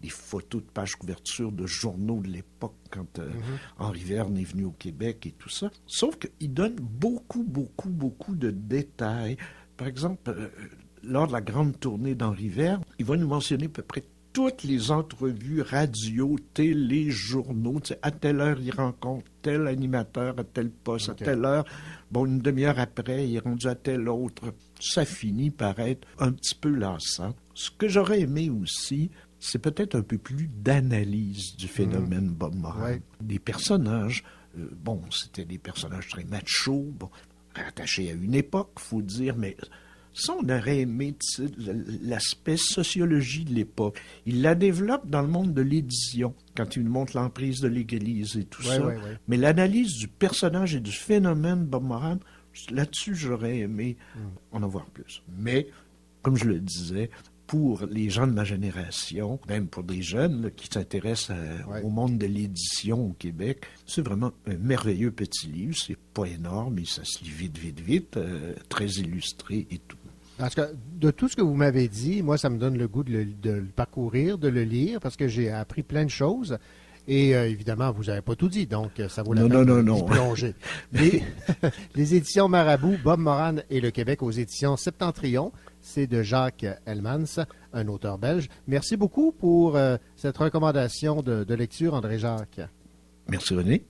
des photos de pages couverture de journaux de l'époque quand euh, Henri Verne est venu au Québec et tout ça. Sauf qu'il donne beaucoup, beaucoup, beaucoup de détails. Par exemple, euh, lors de la grande tournée d'Henri Verne, il va nous mentionner à peu près toutes les entrevues radio, télé, journaux. Tu sais, à telle heure, il rencontre tel animateur à tel poste, à telle heure. Bon, une demi-heure après, il est rendu à tel autre. Ça finit par être un petit peu lassant. Ce que j'aurais aimé aussi, c'est peut-être un peu plus d'analyse du phénomène Bob Moran.
Ouais.
Des personnages, euh, bon, c'était des personnages très machos, bon, rattachés à une époque, faut dire, mais ça, on aurait aimé l'aspect sociologie de l'époque. Il la développe dans le monde de l'édition, quand il montre l'emprise de l'Église et tout
Ouais,
ça.
ouais.
Mais l'analyse du personnage et du phénomène Bob Moran, là-dessus, j'aurais aimé
Hmm.
en avoir plus. Mais, comme je le disais, pour les gens de ma génération, même pour des jeunes là, qui s'intéressent
Ouais.
au monde de l'édition au Québec, c'est vraiment un merveilleux petit livre. C'est pas énorme, mais ça se lit vite, vite, vite, euh, très illustré et tout.
Parce que de tout ce que vous m'avez dit, moi, ça me donne le goût de le, de le parcourir, de le lire, parce que j'ai appris plein de choses. Et euh, évidemment, vous n'avez pas tout dit, donc euh, ça vaut la
Non,
peine
non,
de-
non, non.
plonger. Les, les éditions Marabout, Bob Moran et le Québec aux éditions Septentrion, c'est de Jacques Helmans, un auteur belge. Merci beaucoup pour euh, cette recommandation de, de lecture, André Jacques.
Merci René.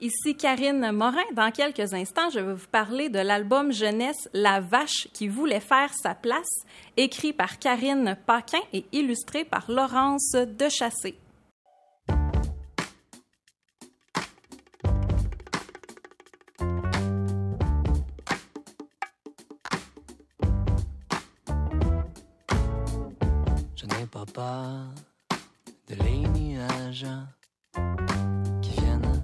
Ici Karine Morin. Dans quelques instants, je vais vous parler de l'album jeunesse La vache qui voulait faire sa place, écrit par Karine Paquin et illustré par Laurence Dechassé.
Je pas de les nuages qui viennent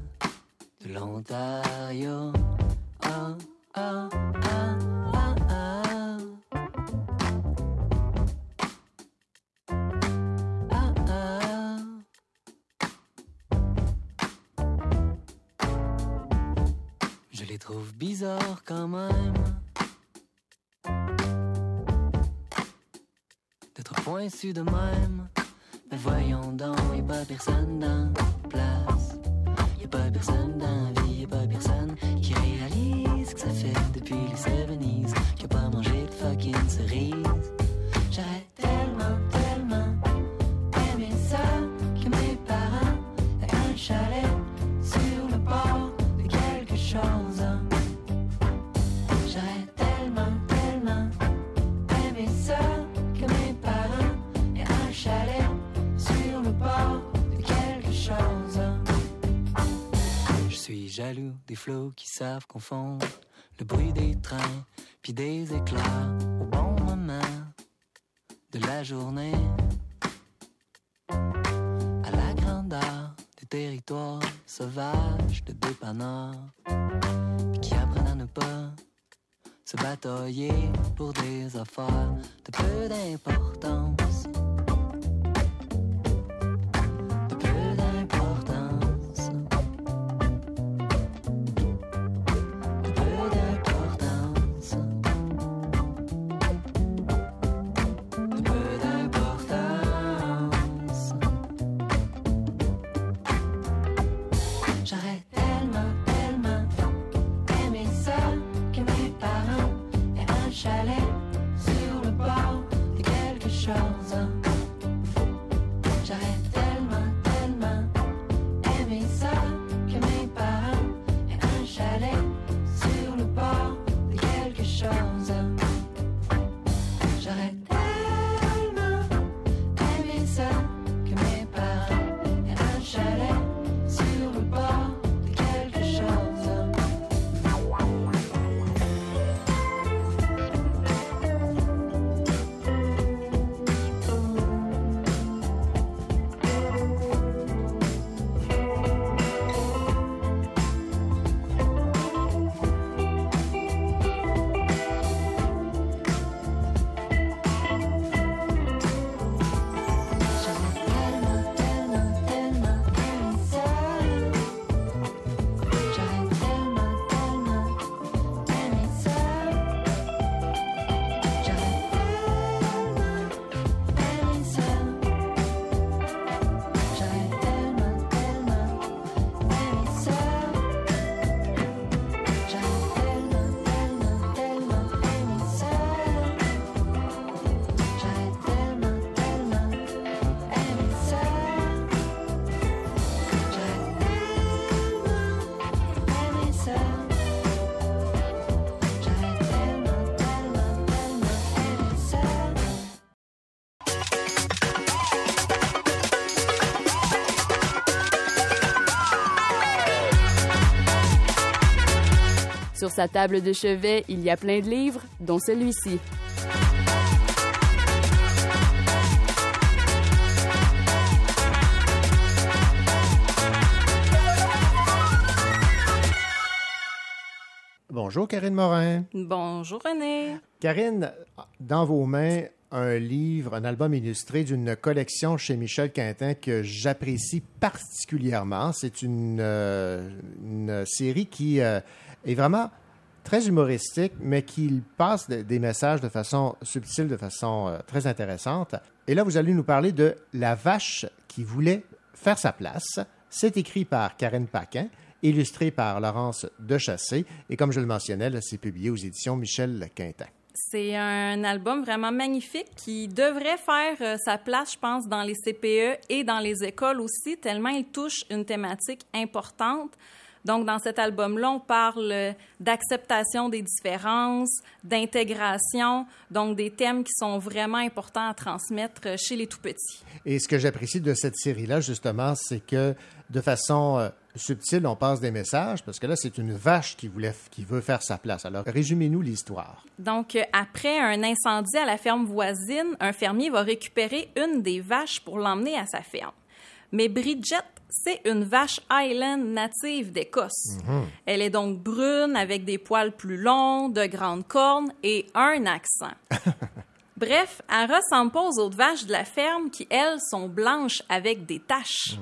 de l'Ontario. Ah, ah, ah, ah. les trouve bizarres quand même. D'être pointu de même. Mais voyons donc, y a pas personne dans la place. Y a pas personne dans la vie, y a pas personne qui réalise que ça fait depuis les 70s qu'il a pas mangé de fucking cerises. J'aurais des flots qui savent confondre le bruit des trains puis des éclats au bon moment de la journée. À la grandeur des territoires sauvages de dépanneurs qui apprennent à ne pas se batailler pour des affaires de peu d'importance.
Sa table de chevet, il y a plein de livres, dont celui-ci.
Bonjour, Karine Morin.
Bonjour René.
Karine, dans vos mains, un livre, un album illustré d'une collection chez Michel Quintin que j'apprécie particulièrement. C'est une, euh, une série qui euh, est vraiment très humoristique, mais qui passe de- des messages de façon subtile, de façon euh, très intéressante. Et là, vous allez nous parler de La vache qui voulait faire sa place. C'est écrit par Karine Paquin, illustré par Laurence Dechassé, et comme je le mentionnais, c'est publié aux éditions Michel Quintin.
C'est un album vraiment magnifique qui devrait faire euh, sa place, je pense, dans les CPE et dans les écoles aussi, tellement il touche une thématique importante. Donc, dans cet album-là, on parle d'acceptation des différences, d'intégration, donc des thèmes qui sont vraiment importants à transmettre chez les tout-petits.
Et ce que j'apprécie de cette série-là, justement, c'est que de façon euh, subtile, on passe des messages, parce que là, c'est une vache qui, voulait, qui veut faire sa place. Alors, résumez-nous l'histoire.
Donc, euh, après un incendie à la ferme voisine, un fermier va récupérer une des vaches pour l'emmener à sa ferme. Mais Bridget, c'est une vache Highland native d'Écosse. Elle est donc brune, avec des poils plus longs, de grandes cornes et un accent. Bref, elle ressemble pas aux autres vaches de la ferme qui, elles, sont blanches avec des taches.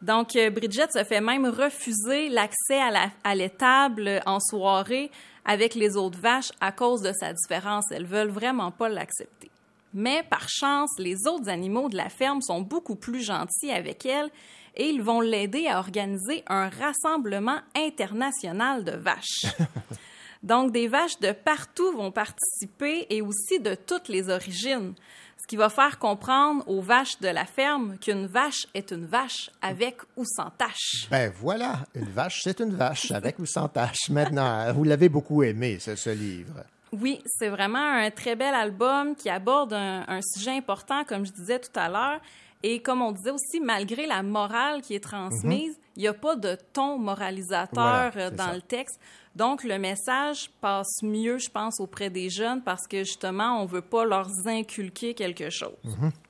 Donc, euh, Bridget se fait même refuser l'accès à la- à l'étable en soirée avec les autres vaches à cause de sa différence. Elles veulent vraiment pas l'accepter. Mais par chance, les autres animaux de la ferme sont beaucoup plus gentils avec elle et ils vont l'aider à organiser un rassemblement international de vaches. Donc, des vaches de partout vont participer et aussi de toutes les origines, ce qui va faire comprendre aux vaches de la ferme qu'une vache est une vache avec ou sans tache.
Ben voilà, une vache, c'est une vache, avec ou sans tache. Maintenant, vous l'avez beaucoup aimé, ce, ce livre.
Oui, c'est vraiment un très bel album qui aborde un, un sujet important, comme je disais tout à l'heure. Et comme on disait aussi, malgré la morale qui est transmise, il n'y a pas de ton moralisateur
Voilà,
euh, dans
ça.
le texte. Donc, le message passe mieux, je pense, auprès des jeunes parce que justement, on ne veut pas leur inculquer quelque chose.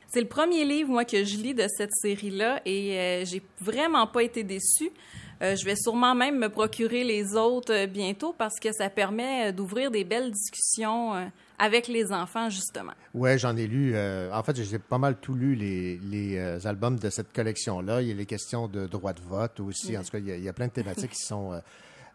C'est le premier livre, moi, que je lis de cette série-là et euh, j'ai vraiment pas été déçue. Euh, je vais sûrement même me procurer les autres euh, bientôt parce que ça permet euh, d'ouvrir des belles discussions avec les enfants, justement.
Ouais, j'en ai lu. euh, en fait, j'ai pas mal tout lu les, les albums de cette collection-là. Il y a les questions de droit de vote aussi. En tout cas, il y a, il y a plein de thématiques qui sont,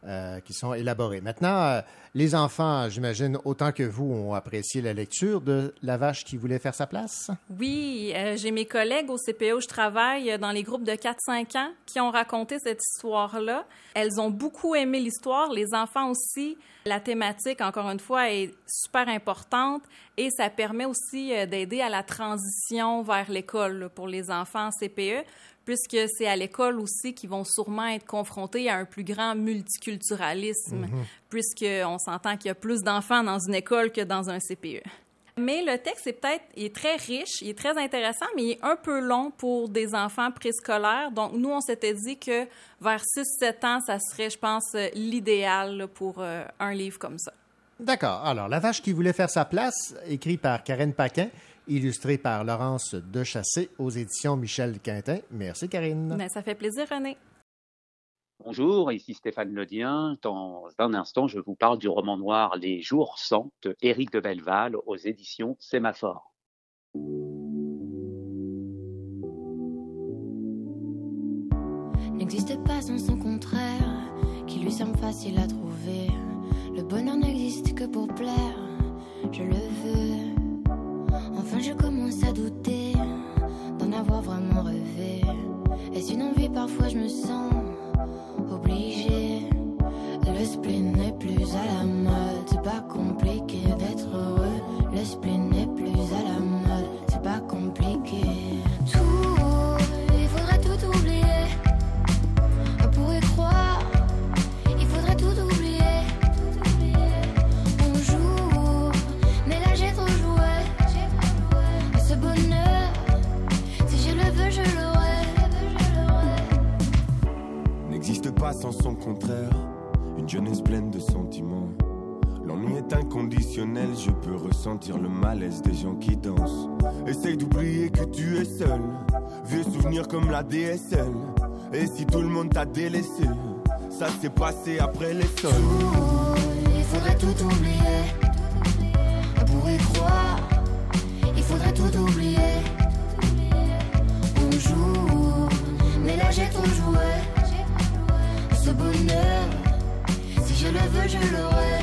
euh, qui sont élaborées. Maintenant, euh, les enfants, j'imagine, autant que vous, ont apprécié la lecture de La vache qui voulait faire sa place?
Oui, euh, j'ai mes collègues au CPE où je travaille dans les groupes de 4-5 ans qui ont raconté cette histoire-là. Elles ont beaucoup aimé l'histoire, les enfants aussi. La thématique, encore une fois, est super importante et ça permet aussi d'aider à la transition vers l'école pour les enfants en CPE, puisque c'est à l'école aussi qu'ils vont sûrement être confrontés à un plus grand multiculturalisme,
Mhm.
puisqu'on s'entend qu'il y a plus d'enfants dans une école que dans un CPE. Mais le texte est peut-être est très riche, il est très intéressant, mais il est un peu long pour des enfants préscolaires. Donc, nous, on s'était dit que vers 6-7 ans, ça serait, je pense, l'idéal pour euh, un livre comme ça.
D'accord. Alors, La vache qui voulait faire sa place, écrit par Karine Paquin, illustré par Laurence Dechassé aux éditions Michel Quintin. Merci, Karine.
Mais ça fait plaisir, René.
Bonjour, ici Stéphane Ledien. Dans un instant, je vous parle du roman noir Les Jours sans de Éric de Belleval aux éditions Sémaphore.
n'existe pas sans son contraire, qui lui semble facile à trouver. Le bonheur n'existe que pour plaire, je le veux. Je commence à douter d'en avoir vraiment rêvé. Est-ce une envie Parfois, je me sens obligée? Le spleen n'est plus à la mode, c'est pas compliqué d'être heureux. Le spleen
sans son contraire. Une jeunesse pleine de sentiments. L'ennui est inconditionnel, je peux ressentir le malaise des gens qui dansent. Essaye d'oublier que tu es seul. Vieux souvenirs comme la DSL. Et si tout le monde t'a délaissé, ça s'est passé après les sols.
Il faudrait tout oublier. Si je le veux, je l'aurai.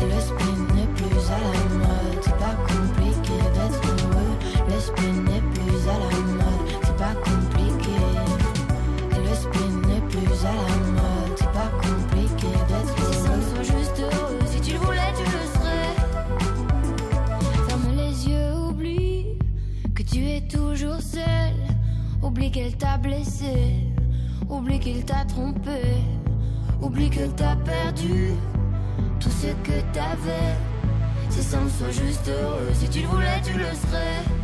Le spleen n'est plus à la mode, c'est pas compliqué d'être heureux. Le spleen n'est plus à la mode, c'est pas compliqué. Le spleen n'est plus à la mode, c'est pas compliqué d'être heureux. Si ça me soit juste heureux, si tu le voulais, tu le serais. Ferme les yeux, oublie que tu es toujours seul. Oublie qu'elle t'a blessé, oublie qu'il t'a trompé, oublie que t'as perdu tout ce que t'avais. Si ça me soit juste heureux, si tu le voulais, tu le serais.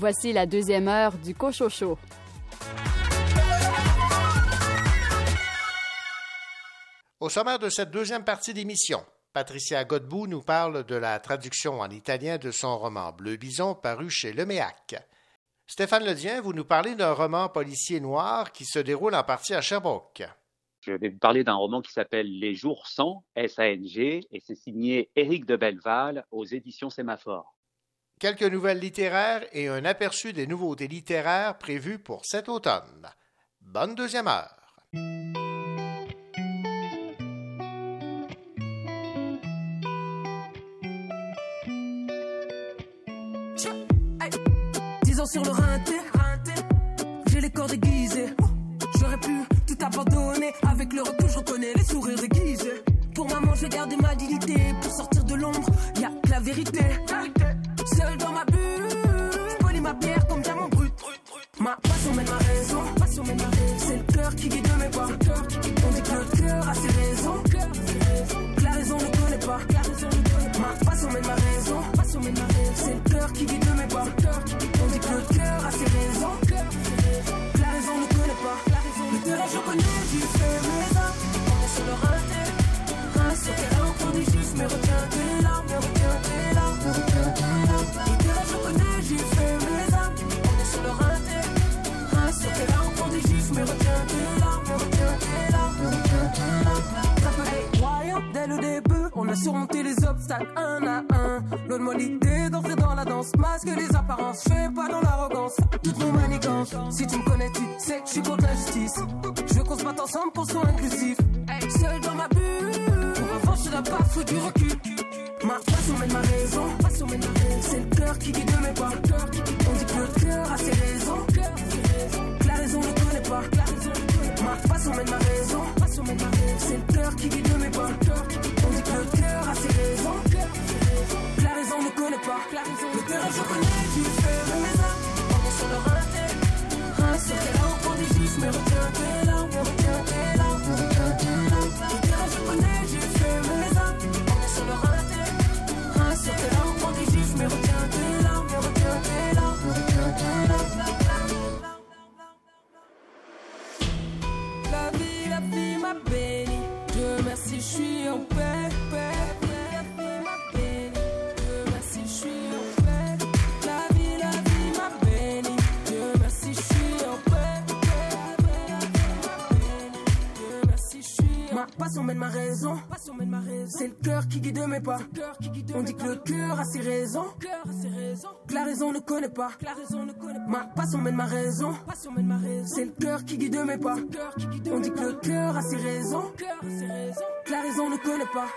Voici la deuxième heure du Cochocho.
Au sommaire de cette deuxième partie d'émission, Patricia Godbout nous parle de la traduction en italien de son roman Bleu Bison paru chez Leméac. Stéphane Ledien, vous nous parlez d'un roman policier noir qui se déroule en partie à Sherbrooke.
Je vais vous parler d'un roman qui s'appelle Les Jours sans, S-A-N-G, et c'est signé Éric de Belleval aux éditions Sémaphore.
Quelques nouvelles littéraires et un aperçu des nouveautés littéraires prévues pour cet automne. Bonne deuxième heure.
Dix ans sur le rinté, j'ai les corps déguisés. J'aurais pu tout abandonner. Avec le recul, je reconnais les sourires déguisés. Pour maman, je garde ma dignité. Pour sortir de l'ombre, y a que la vérité. Ma raison. C'est le cœur qui guide mes pas. On dit que le cœur a ses raisons. Que la raison ne connaît pas. Ma passion mène ma raison. C'est le cœur qui guide mes pas. On dit que le cœur a ses raisons. Que la raison ne connaît pas. Le terrain je connais, j'y fais mes actes. On est sur le raté. Sur terrain mais retiens tes larmes, mais retiens tes larmes, mais retiens tes larmes. A surmonté les obstacles un à un. Donne-moi l'idée d'entrer dans la danse. Masque les apparences, fais pas dans l'arrogance. Toutes nos manigances. Si tu me connais, tu sais que je suis contre l'injustice. Je veux qu'on se batte ensemble pour soit inclusif. Seul dans ma bulle. Pour avancer la barre, faut du recul. Ma. Passion mène ma raison. C'est le cœur qui guide mes pas. On dit que le cœur a ses raisons. Que la raison ne connaît pas. Ma passion mène ma raison. C'est le cœur qui guide mes pas. On dit que le cœur a ses raisons. La raison ne connaît pas. Le terrain je connais, tu fais mes actes. On est sur le raté. Un sur tes larmes, pour des gifs, mais retiens suis en Ma passion mène ma raison. Passion mène ma raison. C'est le cœur qui guide mes pas. On dit que le cœur a ses raisons. Que la raison ne connaît pas. Ma passion mène ma raison. C'est le cœur qui guide mes pas. On dit que le cœur a ses raisons. Que la raison ne connaît pas.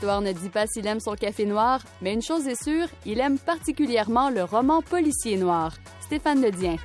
L'histoire ne dit pas s'il aime son café noir, mais une chose est sûre, il aime particulièrement le roman policier noir. Stéphane Ledien.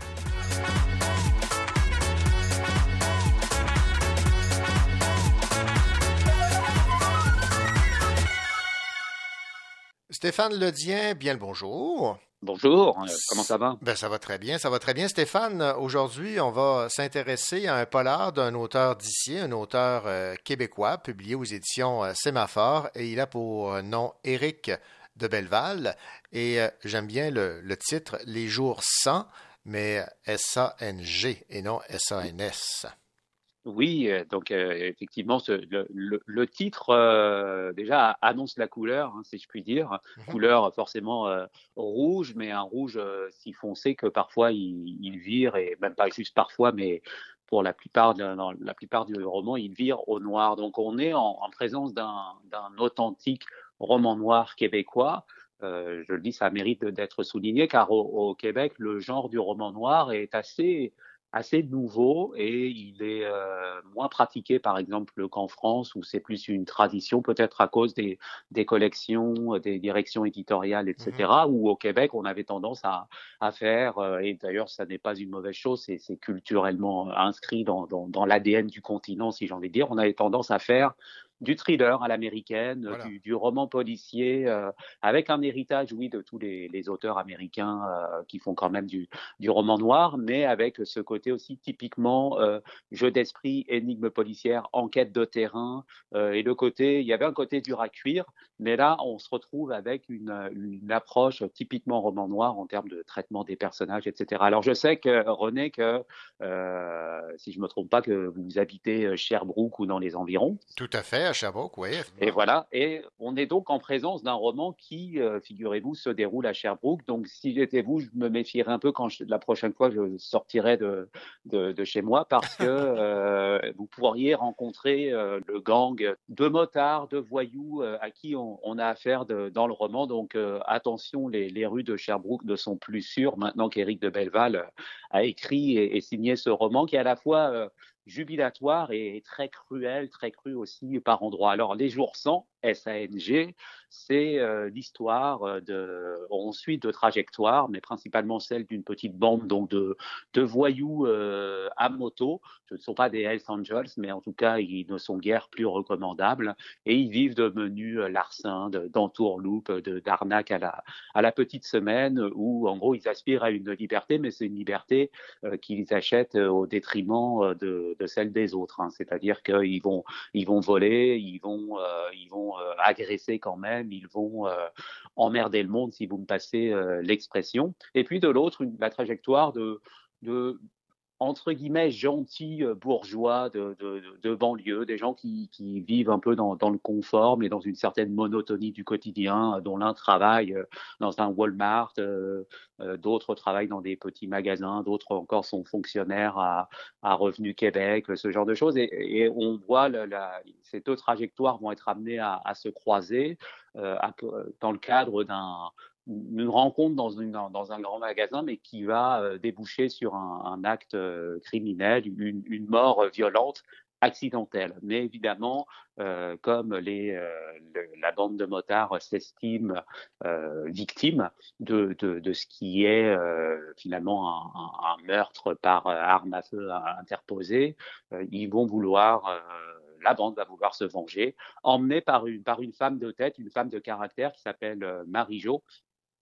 Stéphane Ledien, bien le bonjour.
Bonjour, euh, comment ça va?
Ben, ça va très bien, ça va très bien. Stéphane, aujourd'hui, on va s'intéresser à un polar d'un auteur d'ici, un auteur euh, québécois, publié aux éditions euh, Sémaphore, et il a pour nom Éric de Belleval. Et euh, j'aime bien le, le titre Les jours sans, mais S-A-N-G et non S-A-N-S.
Oui, euh, donc euh, effectivement, ce- le, le- le titre euh, déjà annonce la couleur, hein, si je puis dire. Couleur forcément euh, rouge, mais un rouge euh, si foncé que parfois il, il vire, et même pas juste parfois, mais pour la plupart, de- dans la plupart du roman, il vire au noir. Donc on est en, en présence d'un d'un authentique roman noir québécois. Euh, je le dis, ça mérite d'être souligné, car au, au Québec, le genre du roman noir est assez assez nouveau et il est euh, moins pratiqué par exemple qu'en France où c'est plus une tradition peut-être à cause des, des collections, des directions éditoriales, etc.
Mm-hmm.
Ou au Québec on avait tendance à, à faire euh, et d'ailleurs ça n'est pas une mauvaise chose, c'est, c'est culturellement inscrit dans, dans, dans l'ADN du continent si j'ai envie de dire. On avait tendance à faire du thriller à l'américaine,
Voilà.
du, du roman policier, euh, avec un héritage, oui, de tous les, les auteurs américains euh, qui font quand même du, du roman noir, mais avec ce côté aussi typiquement euh, jeu d'esprit, énigme policière, enquête de terrain, et le côté, il y avait un côté dur à cuire, mais là, on se retrouve avec une, une approche typiquement roman noir en termes de traitement des personnages, etc. Alors, je sais que René, que si je me trompe pas, que vous habitez Sherbrooke ou dans les environs.
Tout à fait, à Sherbrooke, oui.
Et voilà, et on est donc en présence d'un roman qui, euh, figurez-vous, se déroule à Sherbrooke. Donc, si j'étais vous, je me méfierais un peu quand je- la prochaine fois je sortirais de, de, de chez moi parce que euh, vous pourriez rencontrer euh, le gang de motards, de voyous à qui on, on a affaire de- dans le roman. Donc, attention, les, les rues de Sherbrooke ne sont plus sûres maintenant qu'Éric de Belleval a écrit et, et signé ce roman qui est à la fois jubilatoire et très cruel, très cru aussi par endroits. Alors, Les Jours sans, S-A-N-G, c'est euh, l'histoire euh, de, ensuite de trajectoire, mais principalement celle d'une petite bande donc de, de voyous euh, à moto. Ce ne sont pas des Hells Angels, mais en tout cas, ils ne sont guère plus recommandables. Et ils vivent de menus larcins, de- d'entourloupes, de- d'arnaques à la, à la petite semaine, où en gros, ils aspirent à une liberté, mais c'est une liberté qu'ils achètent au détriment de, de celle des autres. hein. C'est-à-dire qu'ils vont, ils vont voler, ils vont, ils vont agresser quand même, ils vont euh, emmerder le monde, si vous me passez euh, l'expression. Et puis de l'autre, la trajectoire de, de entre guillemets gentils euh, bourgeois de, de, banlieue, des gens qui, qui vivent un peu dans, le confort, mais dans une certaine monotonie du quotidien, euh, dont l'un travaille euh, dans un Walmart, d'autres travaillent dans des petits magasins, d'autres encore sont fonctionnaires à, à Revenu Québec, ce genre de choses. Et, et on voit la, ces deux trajectoires vont être amenées à, se croiser dans le cadre d'un une rencontre dans, une, dans un grand magasin, mais qui va euh, déboucher sur un, un acte euh, criminel, une, une mort violente accidentelle. Mais évidemment, euh, comme les, euh, la bande de motards s'estime euh, victime de, de, de ce qui est euh, finalement un, un- meurtre par euh, arme à feu euh, interposée, euh, ils vont vouloir euh, la bande va vouloir se venger, emmenée par une, par une femme de tête, une femme de caractère qui s'appelle euh, Marie-Jo,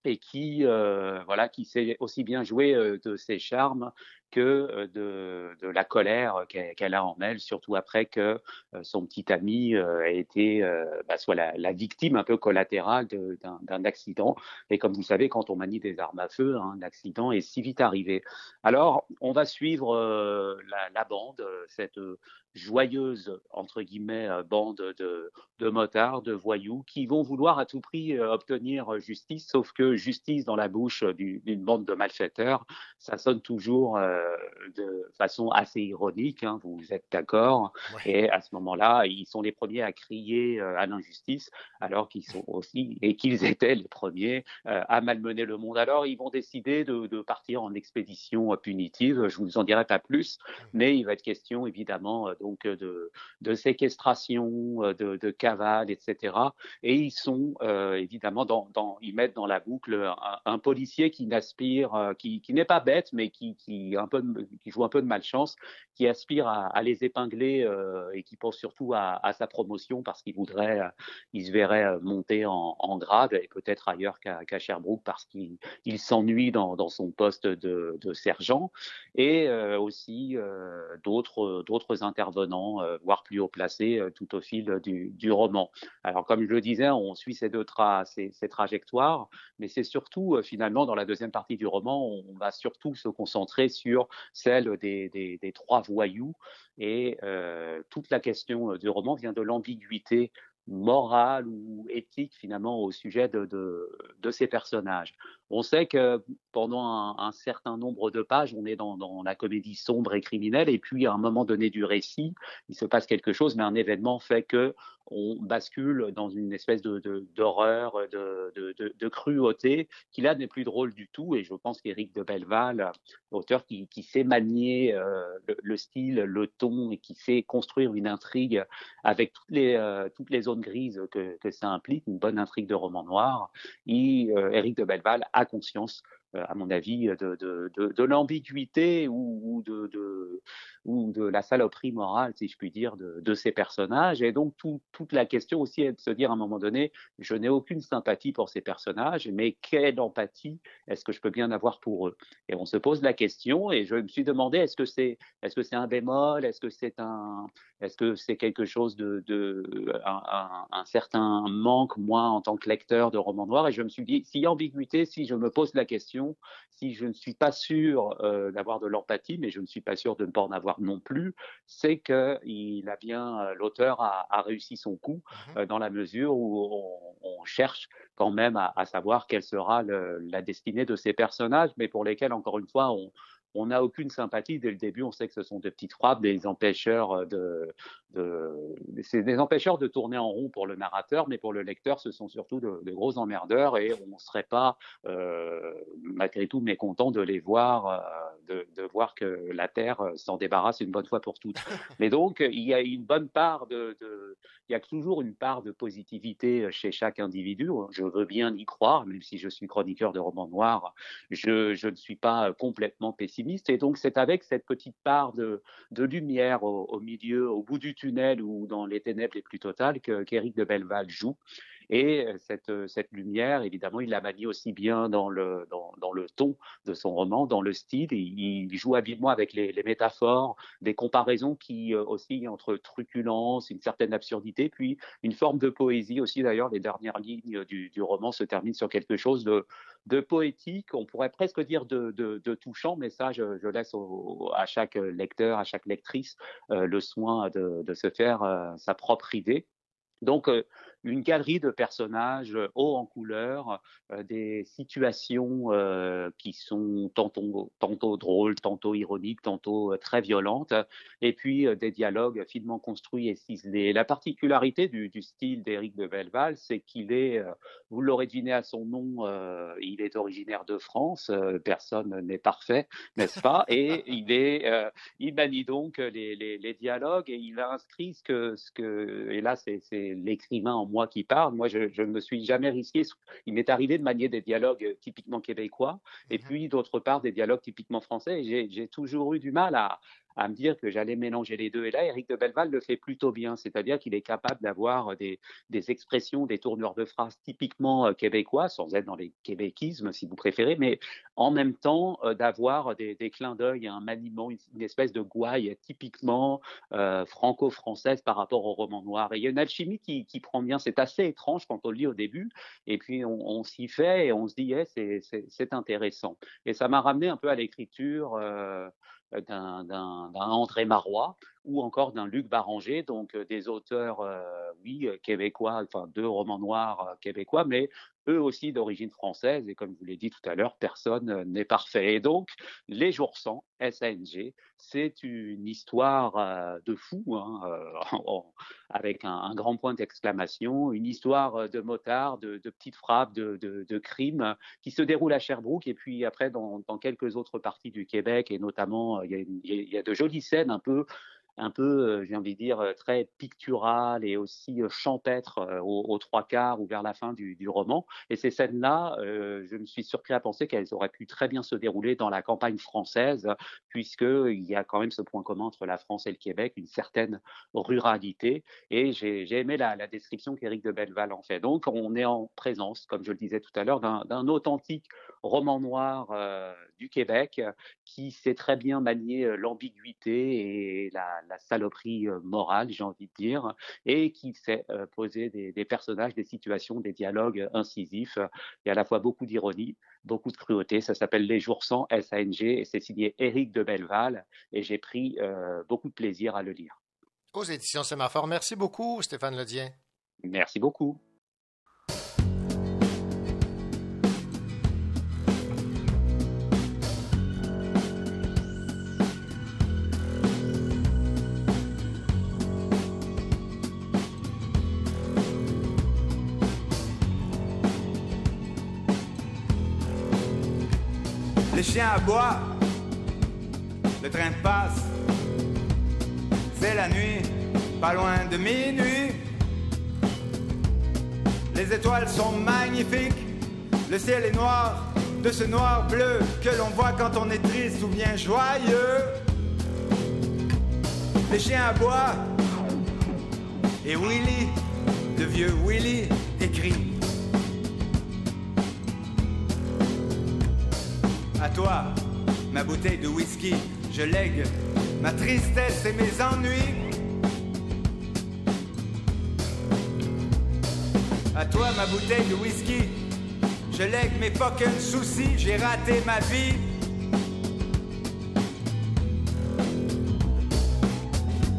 et qui euh, voilà qui sait aussi bien jouer euh, de ses charmes que euh, de, la colère qu'elle qu'elle a en elle, surtout après que euh, son petit ami euh, a été euh, bah, soit la, victime un peu collatérale d'un accident. Et comme vous savez, quand on manie des armes à feu, hein, un accident est si vite arrivé. Alors, on va suivre euh, la, bande, euh, cette euh, joyeuse entre guillemets euh, bande de, motards, de voyous, qui vont vouloir à tout prix euh, obtenir justice, sauf que justice dans la bouche du- d'une bande de malfaiteurs, ça sonne toujours euh, de façon assez ironique, hein, vous êtes d'accord Et à ce moment-là, ils sont les premiers à crier euh, à l'injustice, alors qu'ils sont aussi, et qu'ils étaient les premiers euh, à malmener le monde. Alors, ils vont décider de, de partir en expédition euh, punitive. Je vous en dirai pas plus, mais il va être question évidemment euh, donc euh, de, de séquestration, euh, de, de cavale, etc. Et ils sont euh, évidemment dans, dans, ils mettent dans la boucle un, un policier qui n'aspire, euh, qui, qui n'est pas bête, mais qui, qui, un de- qui joue un peu de malchance, qui aspire à, les épingler euh, et qui pense surtout à, sa promotion parce qu'il voudrait, euh, il se verrait euh, monter en, grade et peut-être ailleurs qu'à Sherbrooke parce qu'il il s'ennuie dans, son poste de, sergent et aussi d'autres intervenants, voire plus haut placés, tout au fil du, roman. Alors comme je le disais, on suit ces deux tra ces, ces trajectoires, mais c'est surtout finalement dans la deuxième partie du roman, on va surtout se concentrer sur celle des, trois voyous et euh, toute la question euh, du roman vient de l'ambiguïté morale ou éthique finalement au sujet de, ces personnages. On sait que pendant un, certain nombre de pages, on est dans la comédie sombre et criminelle, et puis à un moment donné du récit, il se passe quelque chose, mais un événement fait que on bascule dans une espèce d'horreur, de, de, de, de, cruauté qui là n'est plus drôle du tout. Et je pense qu'Éric de Belleval, auteur qui, qui sait manier euh, le, le, style, le ton et qui sait construire une intrigue avec toutes les, euh, toutes les zones grises que, que ça implique, une bonne intrigue de roman noir, et, euh, Éric de Belleval a conscience à mon avis, de, de, de, de l'ambiguïté ou, ou, de, ou de la saloperie morale, si je puis dire, de, ces personnages. Et donc, tout, toute la question aussi est de se dire à un moment donné, je n'ai aucune sympathie pour ces personnages, mais quelle empathie est-ce que je peux bien avoir pour eux? Et on se pose la question, et je me suis demandé, est-ce que c'est est-ce que un bémol? Est-ce que c'est un est-ce que c'est quelque chose de un, un, un, certain manque, moi, en tant que lecteur de romans noirs? Et je me suis dit, s'il y a ambiguïté, si je me pose la question, si je ne suis pas sûr euh, d'avoir de l'empathie, mais je ne suis pas sûr de ne pas en avoir non plus, c'est que il a bien l'auteur a, a, réussi son coup euh, dans la mesure où on, on cherche quand même à, à savoir quelle sera le, la destinée de ces personnages, mais pour lesquels, encore une fois, on, on n'a aucune sympathie dès le début. On sait que ce sont des petites frappes, des empêcheurs de, de c'est des empêcheurs de tourner en rond pour le narrateur, mais pour le lecteur, ce sont surtout de, de gros emmerdeurs et on ne serait pas euh, malgré tout mécontent de les voir, euh, de, de, voir que la Terre s'en débarrasse une bonne fois pour toutes. Mais donc il y a une bonne part de, de, il y a toujours une part de positivité chez chaque individu. Je veux bien y croire, même si je suis chroniqueur de romans noirs, je, je ne suis pas complètement pessimiste et donc, c'est avec cette petite part de, lumière au, milieu, au bout du tunnel ou dans les ténèbres les plus totales qu'Éric de Belleval joue. Et cette, cette lumière, évidemment, il la manie aussi bien dans le, dans, dans, le ton de son roman, dans le style. Il, joue habilement avec les, les, métaphores, des comparaisons qui oscillent entre truculence, une certaine absurdité, puis une forme de poésie aussi. D'ailleurs, les dernières lignes du, du, roman se terminent sur quelque chose de, de poétique, on pourrait presque dire de, de, de touchant, mais ça, je, je laisse au, à chaque lecteur, à chaque lectrice euh, le soin de, de se faire euh, sa propre idée. Donc, euh, une galerie de personnages hauts en couleur, euh, des situations euh, qui sont tantôt, tantôt drôles, tantôt ironiques, tantôt euh, très violentes, et puis euh, des dialogues finement construits et ciselés. La particularité du, du style d'Éric de Belleval, c'est qu'il est, euh, vous l'aurez deviné à son nom, euh, il est originaire de France, personne n'est parfait, n'est-ce pas? Et il est, il manie donc les, les, les, dialogues et il a inscrit ce que, ce que et là c'est l'écrivain en moi qui parle. Moi, je, je ne me suis jamais risqué. Il m'est arrivé de manier des dialogues typiquement québécois et puis d'autre part des dialogues typiquement français. J'ai toujours eu du mal à, à me dire que j'allais mélanger les deux. Et là, Éric de Belleval le fait plutôt bien, c'est-à-dire qu'il est capable d'avoir des, des, expressions, des tournures de phrases typiquement euh, québécois, sans être dans les québéquismes si vous préférez, mais en même temps euh, d'avoir des, des, clins d'œil, un maniement, une, espèce de gouaille typiquement euh, franco-française par rapport au roman noir. Et il y a une alchimie qui, qui prend bien, c'est assez étrange quand on le lit au début, et puis on, s'y fait et on se dit, yeah, c'est intéressant. Et ça m'a ramené un peu à l'écriture. Euh, d'un André Marois ou encore d'un Luc Baranger, donc des auteurs, euh, oui, québécois, enfin deux romans noirs québécois, mais eux aussi d'origine française, et comme je vous l'ai dit tout à l'heure, personne n'est parfait. Et donc, Les Jours sans, SANG, c'est une histoire euh, de fou, hein, euh, avec un, grand point d'exclamation, une histoire de motards, de, petites frappes, de, de, crimes, qui se déroule à Sherbrooke, et puis après dans, quelques autres parties du Québec, et notamment, il y a de jolies scènes un peu un peu, j'ai envie de dire, très pictural et aussi champêtre aux, trois quarts ou vers la fin du, roman. Et ces scènes-là, euh, je me suis surpris à penser qu'elles auraient pu très bien se dérouler dans la campagne française, puisqu'il y a quand même ce point commun entre la France et le Québec, une certaine ruralité. Et j'ai aimé la, description qu'Éric de Belleval en fait. Donc, on est en présence, comme je le disais tout à l'heure, d'un authentique roman noir euh, du Québec qui sait très bien manier l'ambiguïté et la, la saloperie morale, j'ai envie de dire, et qui sait euh, poser des, des, personnages, des situations, des dialogues incisifs. Il y a à la fois beaucoup d'ironie, beaucoup de cruauté. Ça s'appelle Les Jours sans SANG et c'est signé Éric de Belleval et j'ai pris euh, beaucoup de plaisir à le lire.
Aux éditions Sémaphore, merci beaucoup Stéphane Ledien.
Merci beaucoup.
Les chiens aboient, le train passe, c'est la nuit, pas loin de minuit. Les étoiles sont magnifiques, le ciel est noir, de ce noir bleu que l'on voit quand on est triste ou bien joyeux. Les chiens aboient, et Willy, le vieux Willy, écrit. À toi, ma bouteille de whisky, je lègue ma tristesse et mes ennuis. À toi, ma bouteille de whisky, je lègue mes fucking soucis, j'ai raté ma vie.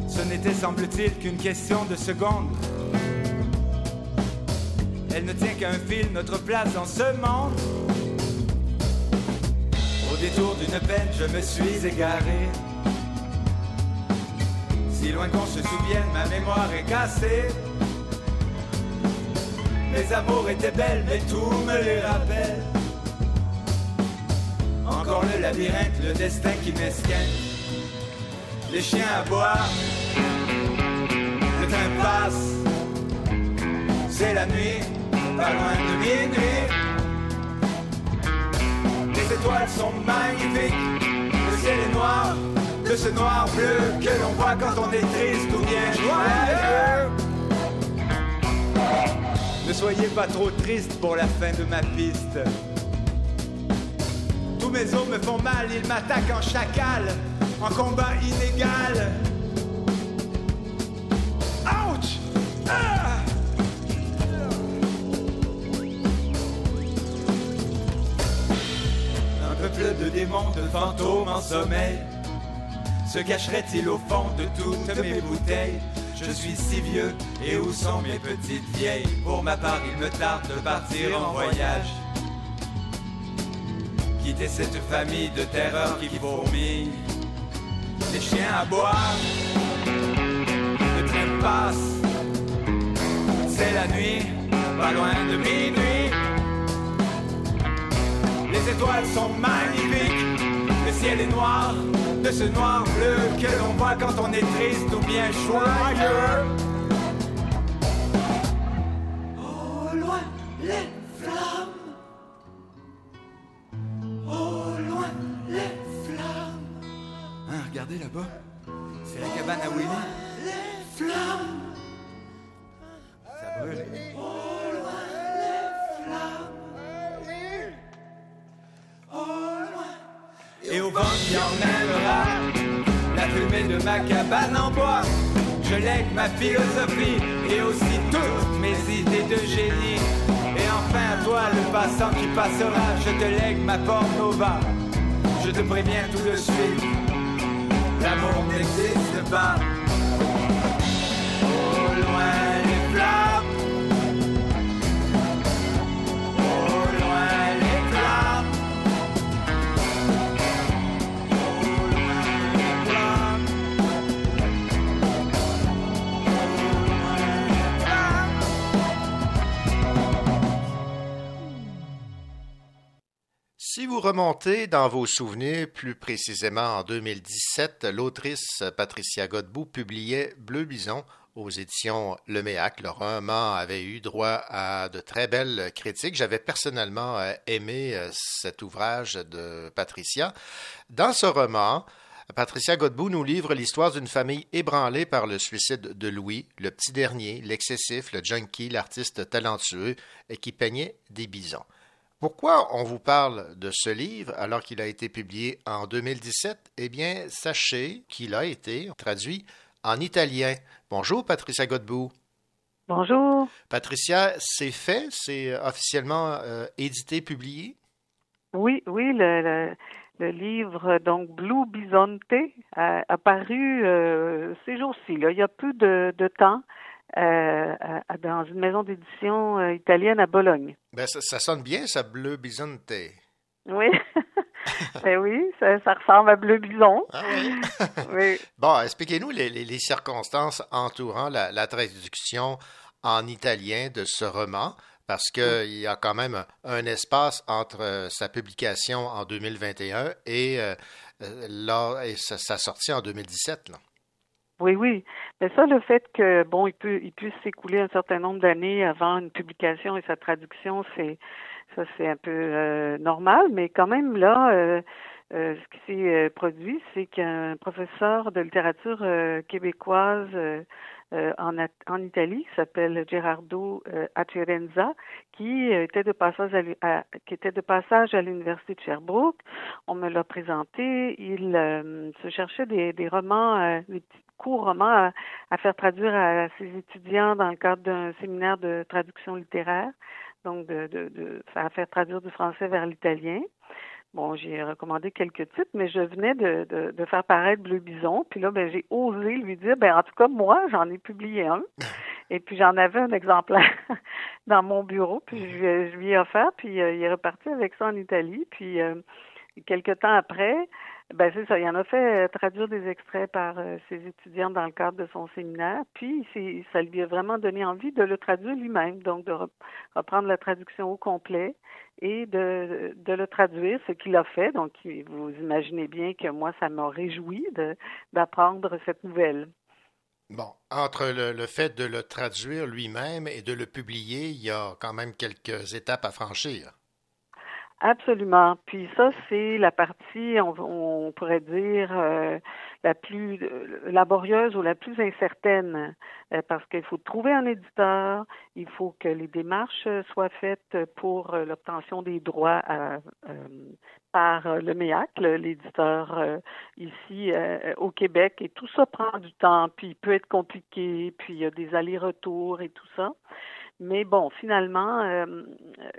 Ce n'était, semble-t-il, qu'une question de secondes. Elle ne tient qu'à un fil, notre place dans ce monde. Détour d'une peine, je me suis égaré. Si loin qu'on se souvienne, ma mémoire est cassée. Mes amours étaient belles, mais tout me les rappelle. Encore le labyrinthe, le destin qui m'esquinte. Les chiens à boire, le train passe. C'est la nuit, pas loin de minuit. Les étoiles sont magnifiques, le ciel est noir, de ce noir bleu que l'on voit quand on est triste ou bien joyeux. Ne soyez pas trop triste pour la fin de ma piste. Tous mes os me font mal, ils m'attaquent en chacal, en combat inégal. De démons, de fantômes en sommeil. Se cacherait-il au fond de toutes mes bouteilles? Je suis si vieux, et où sont mes petites vieilles? Pour ma part, il me tarde de partir en voyage. Quitter cette famille de terreur qui fourmille. Les chiens à boire, le train passe. C'est la nuit, pas loin de minuit. Les étoiles sont magnifiques, le ciel est noir, de ce noir bleu que l'on voit quand on est triste ou bien joyeux. Au loin, les flammes. Au loin, les flammes. Hein, regardez là-bas. Et au vent qui emmènera la fumée de ma cabane en bois. Je lègue ma philosophie et aussi toutes mes idées de génie. Et enfin toi, le passant qui passera, je te lègue ma porte-nova. Je te préviens tout de suite, l'amour n'existe pas.
Remontez dans vos souvenirs, plus précisément en 2017, l'autrice Patricia Godbout publiait Bleu Bison aux éditions Le Méac. Le roman avait eu droit à de très belles critiques. J'avais personnellement euh, aimé euh, cet ouvrage de Patricia. Dans ce roman, Patricia Godbout nous livre l'histoire d'une famille ébranlée par le suicide de Louis, le petit dernier, l'excessif, le junkie, l'artiste talentueux et qui peignait des bisons. Pourquoi on vous parle de ce livre alors qu'il a été publié en 2017 Eh bien, sachez qu'il a été traduit en italien. Bonjour, Patricia Godbout.
Bonjour.
Patricia, c'est fait, c'est officiellement euh, édité, publié?
Oui, oui, le, le, le livre donc Blue Bisonte a, a paru euh, ces jours-ci. Il y a peu de, de temps. Euh, à- dans une maison d'édition euh, italienne à Bologne.
Ben, ça, ça sonne bien, ça, Bleu Bisonte.
Oui, ben oui, ça, ça ressemble à Bleu Bison.
Ah oui?
oui.
Bon, expliquez-nous les, les- les circonstances entourant la, la traduction en italien de ce roman, parce qu'il y a quand même un espace entre sa publication en 2021 et, là, et sa, sa, sortie en 2017. Là.
Oui, oui. Mais ça, le fait que bon, il peut, il puisse s'écouler un certain nombre d'années avant une publication et sa traduction, c'est ça, c'est un peu euh, normal. Mais quand même là, euh, euh, ce qui s'est produit, c'est qu'un professeur de littérature québécoise en, en Italie, qui s'appelle Gerardo Acerenza, qui était de passage à, qui était de passage à l'université de Sherbrooke. On me l'a présenté. Il se cherchait des, romans, court roman à, faire traduire à, ses étudiants dans le cadre d'un séminaire de traduction littéraire, donc de, de, de à faire traduire du français vers l'italien. Bon, j'ai recommandé quelques titres, mais je venais de, de, de, faire paraître Bleu Bison. Puis là, ben, j'ai osé lui dire, ben, en tout cas, moi, j'en ai publié un. Et puis, j'en avais un exemplaire dans mon bureau. Puis, je, je lui ai offert. Puis, euh, il est reparti avec ça en Italie. Puis, euh, quelques temps après, ben c'est ça. Il en a fait euh, traduire des extraits par euh, ses étudiants dans le cadre de son séminaire. Puis ça lui a vraiment donné envie de le traduire lui-même, donc de reprendre la traduction au complet et de, le traduire, ce qu'il a fait. Donc vous imaginez bien que moi, ça m'a réjoui d'apprendre cette nouvelle.
Bon, entre le, fait de le traduire lui-même et de le publier, il y a quand même quelques étapes à franchir.
Absolument. Puis ça, c'est la partie, on, pourrait dire, euh, la plus laborieuse ou la plus incertaine, euh, parce qu'il faut trouver un éditeur, il faut que les démarches soient faites pour euh, l'obtention des droits par le MEAC, l'éditeur ici au Québec, et tout ça prend du temps, puis il peut être compliqué, puis il y a des allers-retours et tout ça. Mais bon, finalement, euh,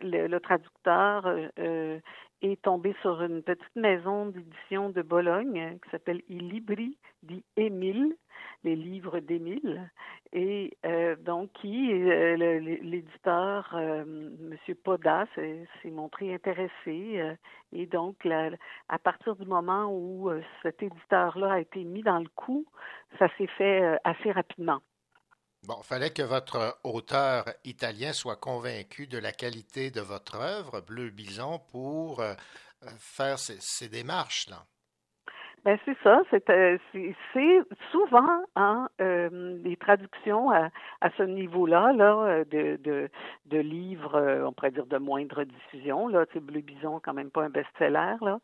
le, traducteur euh, est tombé sur une petite maison d'édition de Bologne euh, qui s'appelle Il Libri di Émile, les livres d'Émile, et donc qui l'éditeur Monsieur Poda s'est montré intéressé, et donc à partir du moment où cet éditeur-là a été mis dans le coup, ça s'est fait assez rapidement.
Bon, il fallait que votre auteur italien soit convaincu de la qualité de votre œuvre, Bleu Bison, pour euh, faire ces, ces démarches-là.
Ben c'est ça, c'est euh, souvent hein, euh, les traductions à, à ce niveau-là, là, euh, de, de, de livres, euh, on pourrait dire de moindre diffusion, là, tu sais, Bleu Bison, quand même pas un best-seller, là.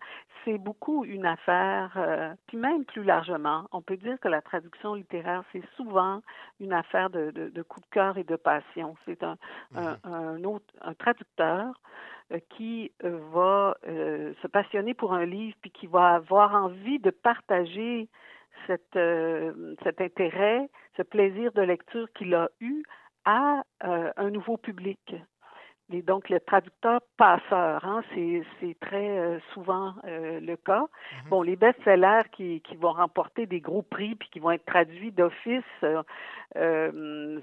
C'est beaucoup une affaire, puis même plus largement, on peut dire que la traduction littéraire, c'est souvent une affaire de, de, de coup de cœur et de passion. C'est un, un, mhm. un autre, un traducteur euh, qui euh, va euh, se passionner pour un livre puis qui va avoir envie de partager cet intérêt, ce plaisir de lecture qu'il a eu à un nouveau public. Et donc, le traducteur passeur, hein, c'est très euh, souvent euh, le cas. Mhm. Bon, les best-sellers qui, qui vont remporter des gros prix puis qui vont être traduits d'office, euh,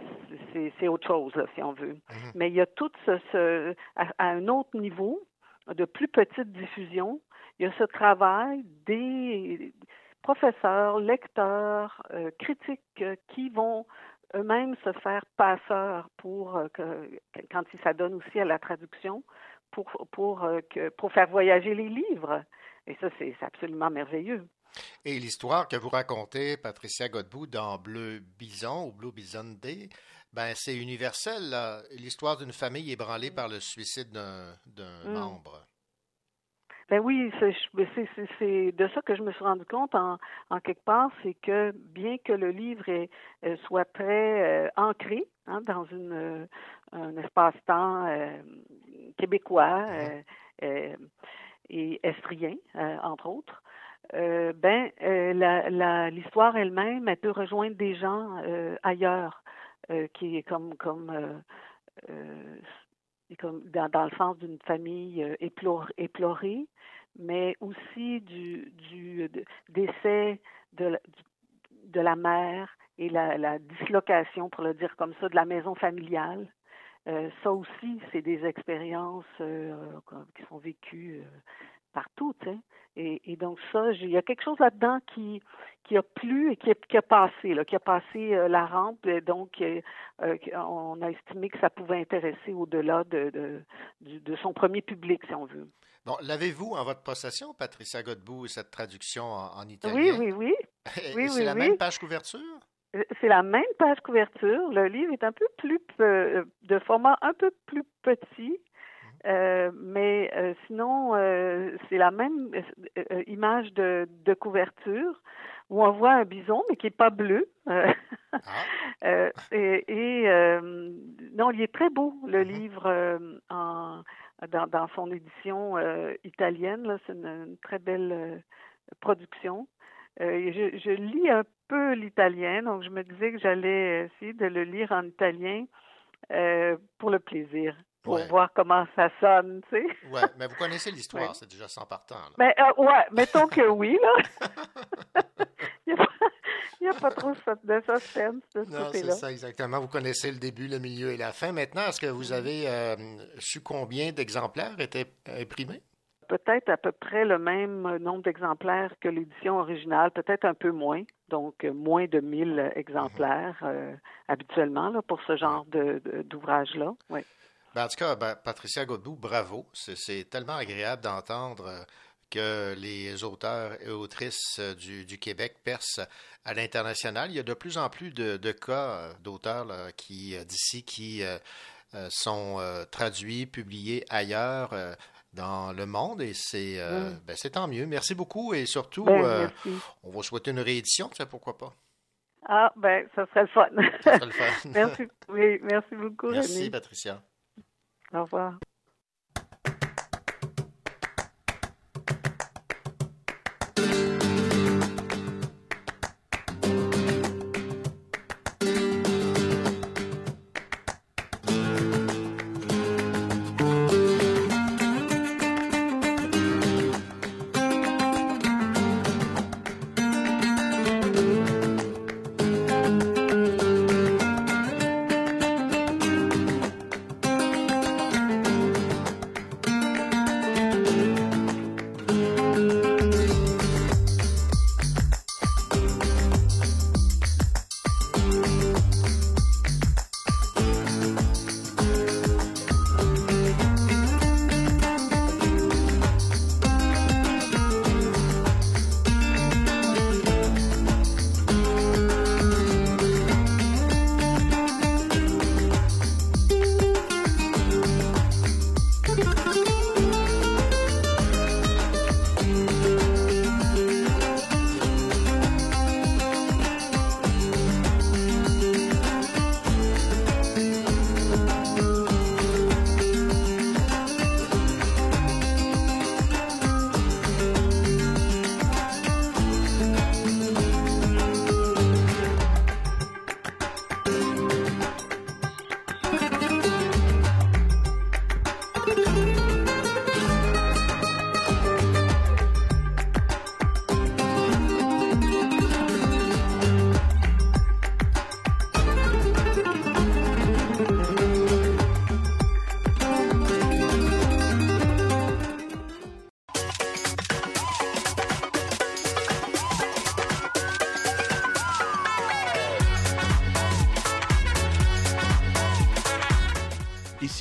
c'est autre chose, si on veut. Mhm. Mais il y a tout ce, ce à, un autre niveau, de plus petite diffusion, il y a ce travail des professeurs, lecteurs, critiques qui vont eux-mêmes se faire passeurs pour euh, que quand ils s'adonnent aussi à la traduction pour pour euh, que pour faire voyager les livres et ça c'est absolument merveilleux.
Et l'histoire que vous racontez, Patricia Godbout, dans Bleu Bison ou Blue Bison Day, ben c'est universel. L'histoire d'une famille ébranlée par le suicide d'un mm. membre.
Ben oui, c'est de ça que je me suis rendu compte en, en quelque part, c'est que bien que le livre est, euh, soit très euh, ancré hein, dans une, euh, un espace-temps québécois et estrien, entre autres, ben la l'histoire elle-même, elle peut rejoindre des gens ailleurs, qui est comme comme comme dans, dans, le sens d'une famille euh, éplorée, mais aussi du, du décès de, de la mère et la, la, dislocation, pour le dire comme ça, de la maison familiale. Euh, ça aussi, c'est des expériences euh, qui sont vécues partout, tu sais. Et, et donc ça, il y a quelque chose là-dedans qui qui a plu et qui a, qui a passé, là, qui a passé euh, la rampe. Et donc, euh, euh, on a estimé que ça pouvait intéresser au-delà de, de, son premier public, si on veut.
Bon, l'avez-vous en votre possession, Patricia Godbout, cette traduction en, en italien?
Oui, oui, oui.
Et
Oui,
c'est
oui,
la
oui.
même page couverture?
C'est la même page couverture. Le livre est un peu plus de format un peu plus petit, euh, mais euh, sinon euh, c'est la même image de, de couverture où on voit un bison mais qui est pas bleu. Euh, et et, non, il est très beau le livre euh, en dans, dans son édition italienne. C'est une, une très belle production. Je, je lis un peu l'italien, donc je me disais que j'allais essayer de le lire en italien pour le plaisir, pour
Ouais.
voir comment ça sonne, tu sais.
Oui, mais vous connaissez l'histoire,
Ouais.
c'est déjà sans partant. là.
Mais euh, ouais, mettons que oui, là. Il n'y a, pas- a trop de suspense de ce
Non, c'est ça, exactement. Vous connaissez le début, le milieu et la fin. Maintenant, est-ce que vous avez euh, su combien d'exemplaires étaient imprimés?
Peut-être à peu près le même nombre d'exemplaires que l'édition originale, peut-être un peu moins, donc euh, moins de 1000 exemplaires euh, habituellement là, pour ce genre d'ouvrage-là. Oui.
Ben, en tout cas, ben, Patricia Godbout, bravo. C'est- tellement agréable d'entendre euh, que les auteurs et autrices euh, du, du Québec percent à l'international. Il y a de plus en plus de, de cas euh, d'auteurs qui d'ici qui euh, sont euh, traduits, publiés ailleurs euh, dans le monde et c'est ben, c'est tant mieux. Merci beaucoup et surtout, on va souhaiter une réédition, tu sais, pourquoi pas?
Ah, ben, ça serait le fun.
Ça serait le fun.
merci, oui, merci beaucoup,
Merci. Patricia.
Au revoir.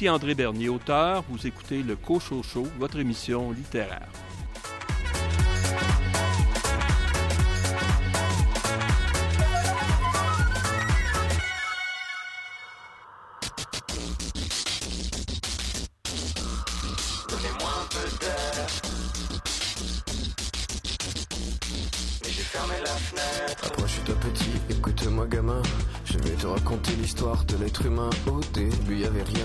André Bernier, auteur. Vous écoutez le Cocho Show, votre émission littéraire.
Un fermé la fenêtre.
Approche-toi petit, écoute-moi gamin. Je vais te raconter l'histoire de l'être humain. Au début y avait rien,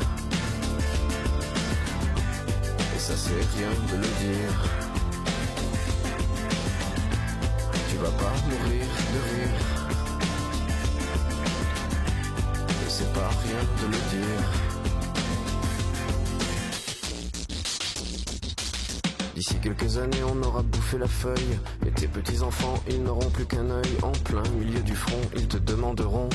C'est rien de le dire. Tu vas pas mourir de rire. Et c'est pas rien de le dire. D'ici quelques années, on aura bouffé la feuille. Et tes petits-enfants, ils n'auront plus qu'un œil. En plein milieu du front, ils te demanderont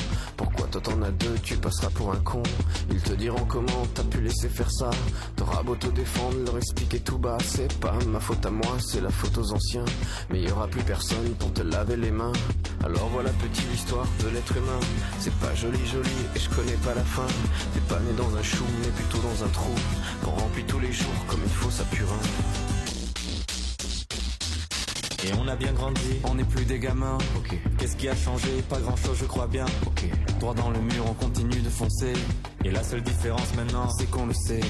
toi t'en as deux, tu passeras pour un con. Ils te diront comment t'as pu laisser faire ça. T'auras beau te défendre, leur expliquer tout bas. C'est pas ma faute à moi, c'est la faute aux anciens. Mais y aura plus personne pour te laver les mains. Alors voilà petite histoire de l'être humain. C'est pas joli joli et je connais pas la fin. T'es pas né dans un chou, mais plutôt dans un trou. Qu'on remplit tous les jours comme il faut sa purin.
Et on a bien grandi, on n'est plus des gamins. Ok. Qu'est-ce qui a changé? Pas grand chose, je crois bien. Ok. Droit dans le mur, on continue de foncer. Et la seule différence maintenant, c'est qu'on le sait.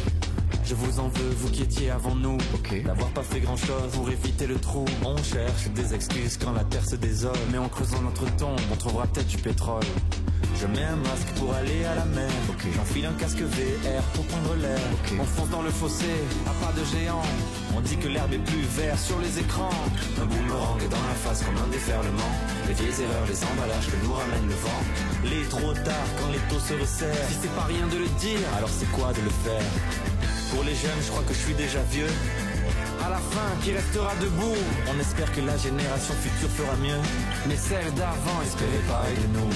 Je vous en veux, vous qui étiez avant nous. Ok. D'avoir pas fait grand chose pour éviter le trou. On cherche des excuses quand la terre se désole. Mais en creusant notre tombe, on trouvera peut-être du pétrole. Je mets un masque pour aller à la mer. J'enfile un casque VR pour prendre l'air. On fonce dans le fossé, à pas de géant. On dit que l'herbe est plus verte sur les écrans. Un boomerang est dans la face comme un déferlement. Les vieilles erreurs, les emballages que nous ramène le vent. Les trop tard quand les taux se resserrent. Si c'est pas rien de le dire, alors c'est quoi de le faire? Pour les jeunes, je crois que je suis déjà vieux. À la fin, qui restera debout? On espère que la génération future fera mieux. Mais celle d'avant, espérez pareil de nous.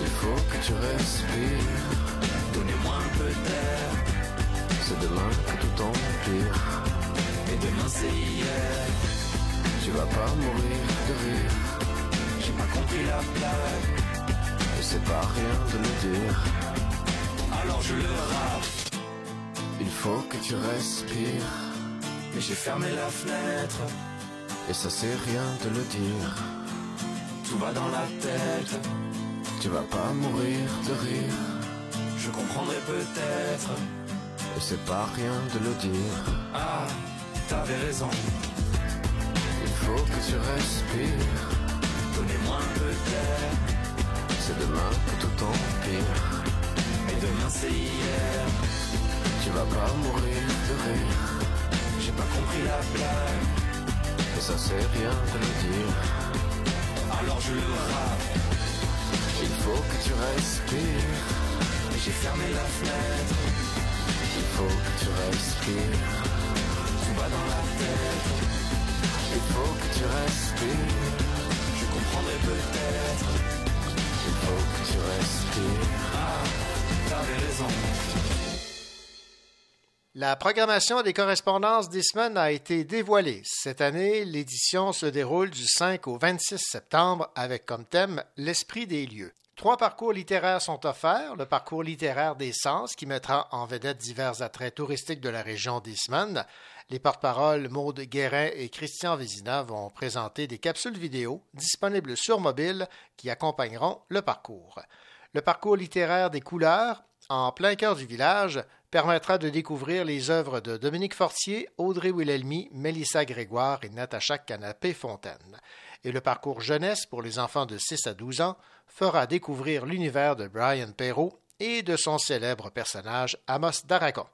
Il faut que tu respires.
Donnez-moi un peu d'air.
C'est demain que tout empire.
Et demain c'est hier.
Tu vas pas mourir de rire.
J'ai pas compris la blague.
Et c'est pas rien de le dire.
Alors je le rappe.
Il faut que tu respires.
Mais j'ai fermé la fenêtre.
Et ça c'est rien de le dire.
Tout va dans la tête.
Tu vas pas mourir de rire.
Je comprendrai peut-être.
Et c'est pas rien de le dire.
Ah, t'avais raison.
Il faut que tu respires.
Donnez-moi un peu d'air.
C'est demain que tout empire.
Et demain c'est hier.
Tu vas pas mourir de rire.
J'ai pas compris la blague.
Et ça c'est rien de le dire.
Alors je le rappe.
Il faut que tu respires.
J'ai fermé la fenêtre.
Il faut que tu respires.
Tout va dans la tête.
Il faut que tu respires.
Je comprendrai peut-être.
Il faut que tu respires.
Ah, t'avais raison.
La programmation des correspondances des a été dévoilée. Cette année, l'édition se déroule du 5 au 26 septembre avec comme thème l'esprit des lieux. Trois parcours littéraires sont offerts. Le parcours littéraire des sens qui mettra en vedette divers attraits touristiques de la région d'Eastman. Les porte-paroles Maude Guérin et Christian Vézina vont présenter des capsules vidéo disponibles sur mobile qui accompagneront le parcours. Le parcours littéraire des couleurs, en plein cœur du village, permettra de découvrir les œuvres de Dominique Fortier, Audrey Wilhelmy, Mélissa Grégoire et Natacha Canapé-Fontaine. Et le parcours jeunesse pour les enfants de 6 à 12 ans fera découvrir l'univers de Brian Perrault et de son célèbre personnage Amos D'Aragon.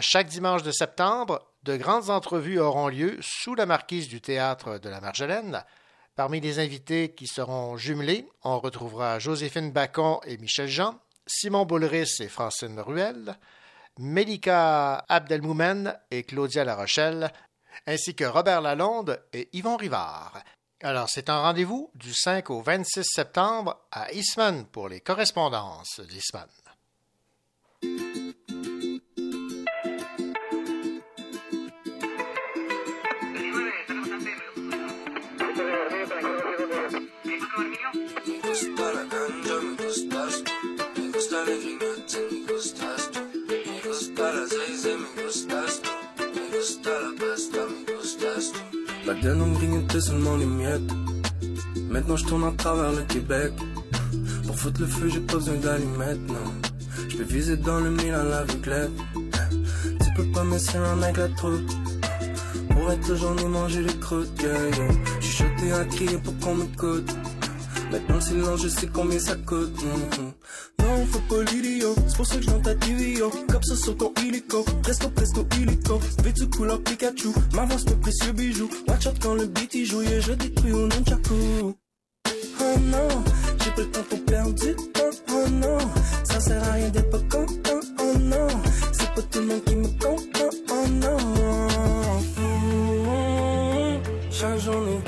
Chaque dimanche de septembre, de grandes entrevues auront lieu sous la marquise du théâtre de la Marjolaine. Parmi les invités qui seront jumelés, on retrouvera Joséphine Bacon et Michel Jean, Simon Boulris et Francine Ruel, Mélika Abdelmoumen et Claudia Larochelle, ainsi que Robert Lalonde et Yvon Rivard. Alors, c'est un rendez-vous du 5 au 26 septembre à Eastman pour les correspondances d'Eastman.
Then on me grignotait seulement les miettes. Maintenant je tourne à travers le Québec. Pour foutre le feu, j'ai pas besoin d'allumettes, non. Je peux viser dans le mille à l'aveuglette. Tu peux pas me serrer avec la troupe. Pour être j'en ai mangé les croûtes, yeah, yeah. J'suis choté à crier pour qu'on m'écoute. Maintenant le silence, je sais combien ça coûte. Mhm. Non, faut pas l'idiot, c'est pour ça que je ta yo. Comme ça sur ton illico, presto, presto, illico. Vêtu couleur Pikachu, m'avance mes précieux bijoux. Watch out quand le beat il joue, et je détruis au nunchaku. Oh non, j'ai pas le temps pour perdre du temps, oh non. Ça sert à rien d'être pas content, oh non. C'est pas tout le monde qui me comprend, oh non. Mm, Chaque journée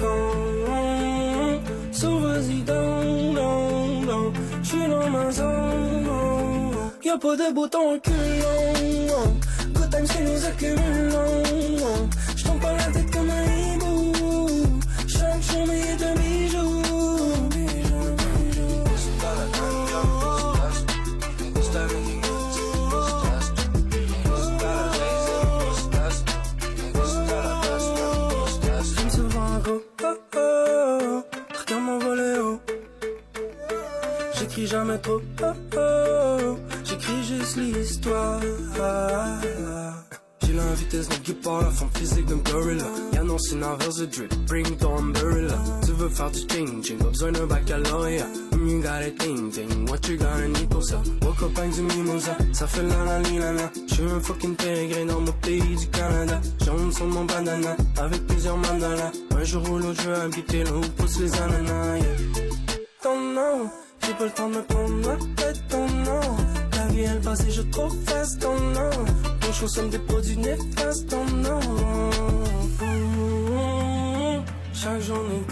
y'a pas de bouton. Good times qui nous accumulons. J'tombe la tête comme un hibou. Chaque un jamais trop oh oh, l'histoire. J'ai la vitesse d'un guépard, la forme physique d'un gorilla. Y'a non, c'est de drip, bring ton umbrella. Tu veux faire du changing, pas besoin d'un baccalauréat. You got it, ting ting, what you gonna need pour ça? Woke up avec du mimosa, ça fait la la la la. J'suis un fucking pérégré dans mon pays du Canada. Jaune sur mon banana, avec plusieurs mandalas. Un jour ou l'autre, je vais habiter là où poussent les ananas. Ton nom, j'ai pas le temps de me prendre ma tête, ton nom. Vie elle passe et je trop fast, ton nom. Ton show somme des produits néfastes, ton nom. Chaque journée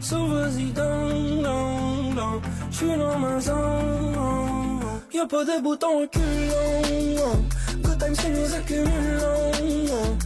so vas-y down, down, down. J'suis dans ma zone, y'a pas de bouton reculant. Good times qui nous accumulons.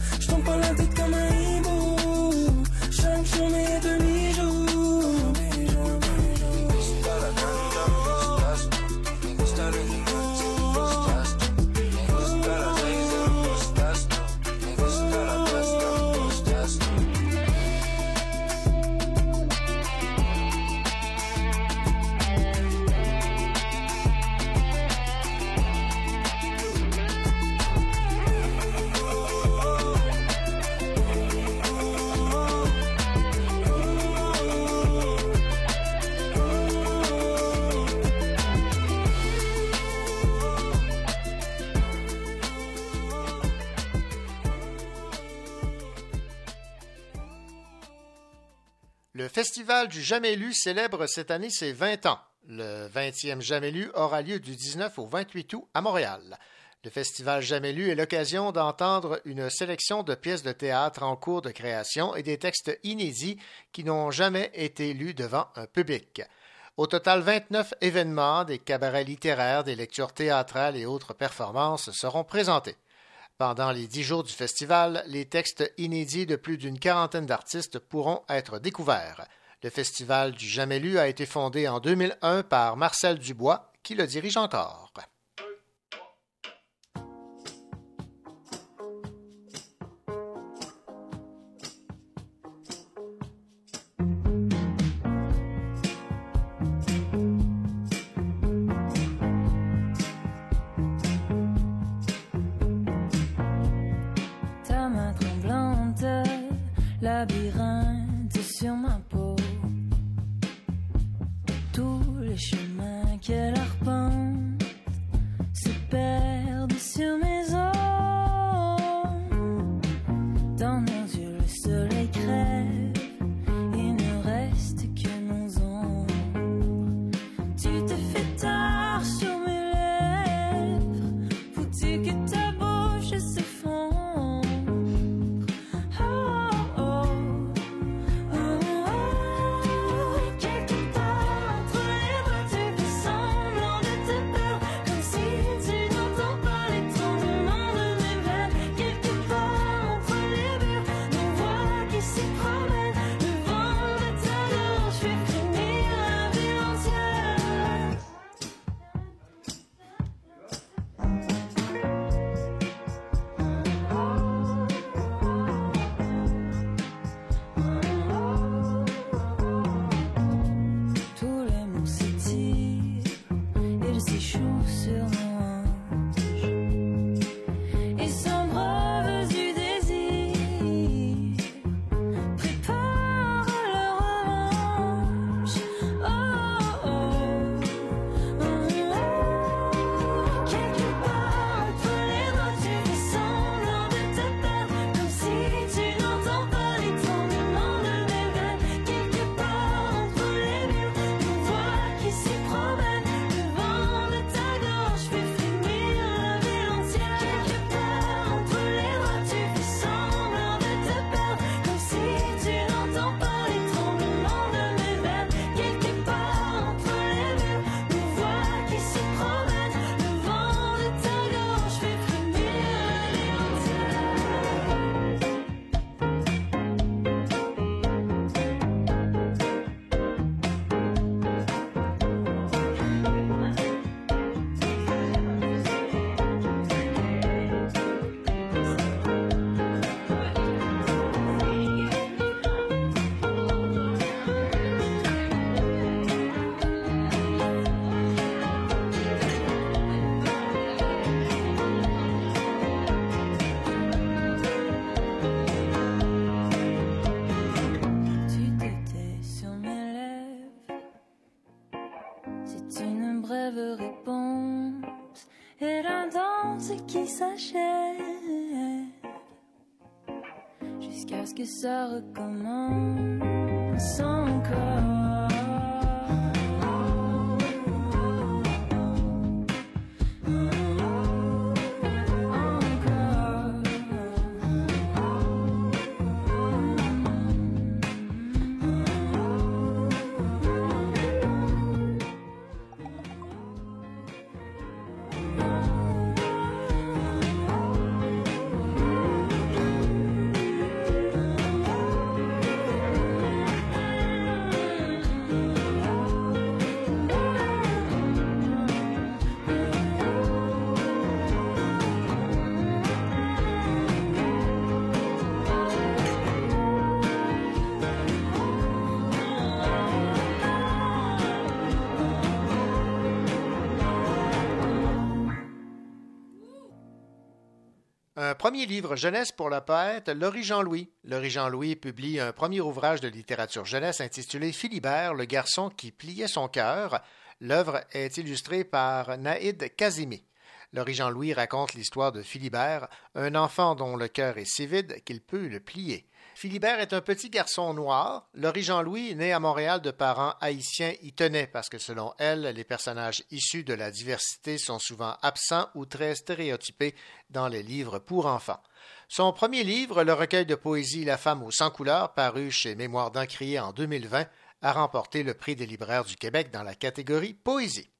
Festival du Jamais lu célèbre cette année ses 20 ans. Le 20e Jamais lu aura lieu du 19 au 28 août à Montréal. Le Festival Jamais lu est l'occasion d'entendre une sélection de pièces de théâtre en cours de création et des textes inédits qui n'ont jamais été lus devant un public. Au total, 29 événements, des cabarets littéraires, des lectures théâtrales et autres performances seront présentés. Pendant les dix jours du festival, les textes inédits de plus d'une quarantaine d'artistes pourront être découverts. Le Festival du Jamais lu a été fondé en 2001 par Marcel Dubois, qui le dirige encore.
Danse qui s'achève. Jusqu'à ce que ça recommence
premier livre jeunesse pour le poète Laurie Jean-Louis. Laurie Jean-Louis publie un premier ouvrage de littérature jeunesse intitulé Philibert, le garçon qui pliait son cœur. L'œuvre est illustrée par Naïd Kazimi. Laurie Jean-Louis raconte l'histoire de Philibert, un enfant dont le cœur est si vide qu'il peut le plier. Philibert est un petit garçon noir. Laurie Jean-Louis, né à Montréal de parents haïtiens, y tenait parce que selon elle, les personnages issus de la diversité sont souvent absents ou très stéréotypés dans les livres pour enfants. Son premier livre, le recueil de poésie La femme aux 100 couleurs, paru chez Mémoire d'Encrier en 2020, a remporté le prix des libraires du Québec dans la catégorie Poésie.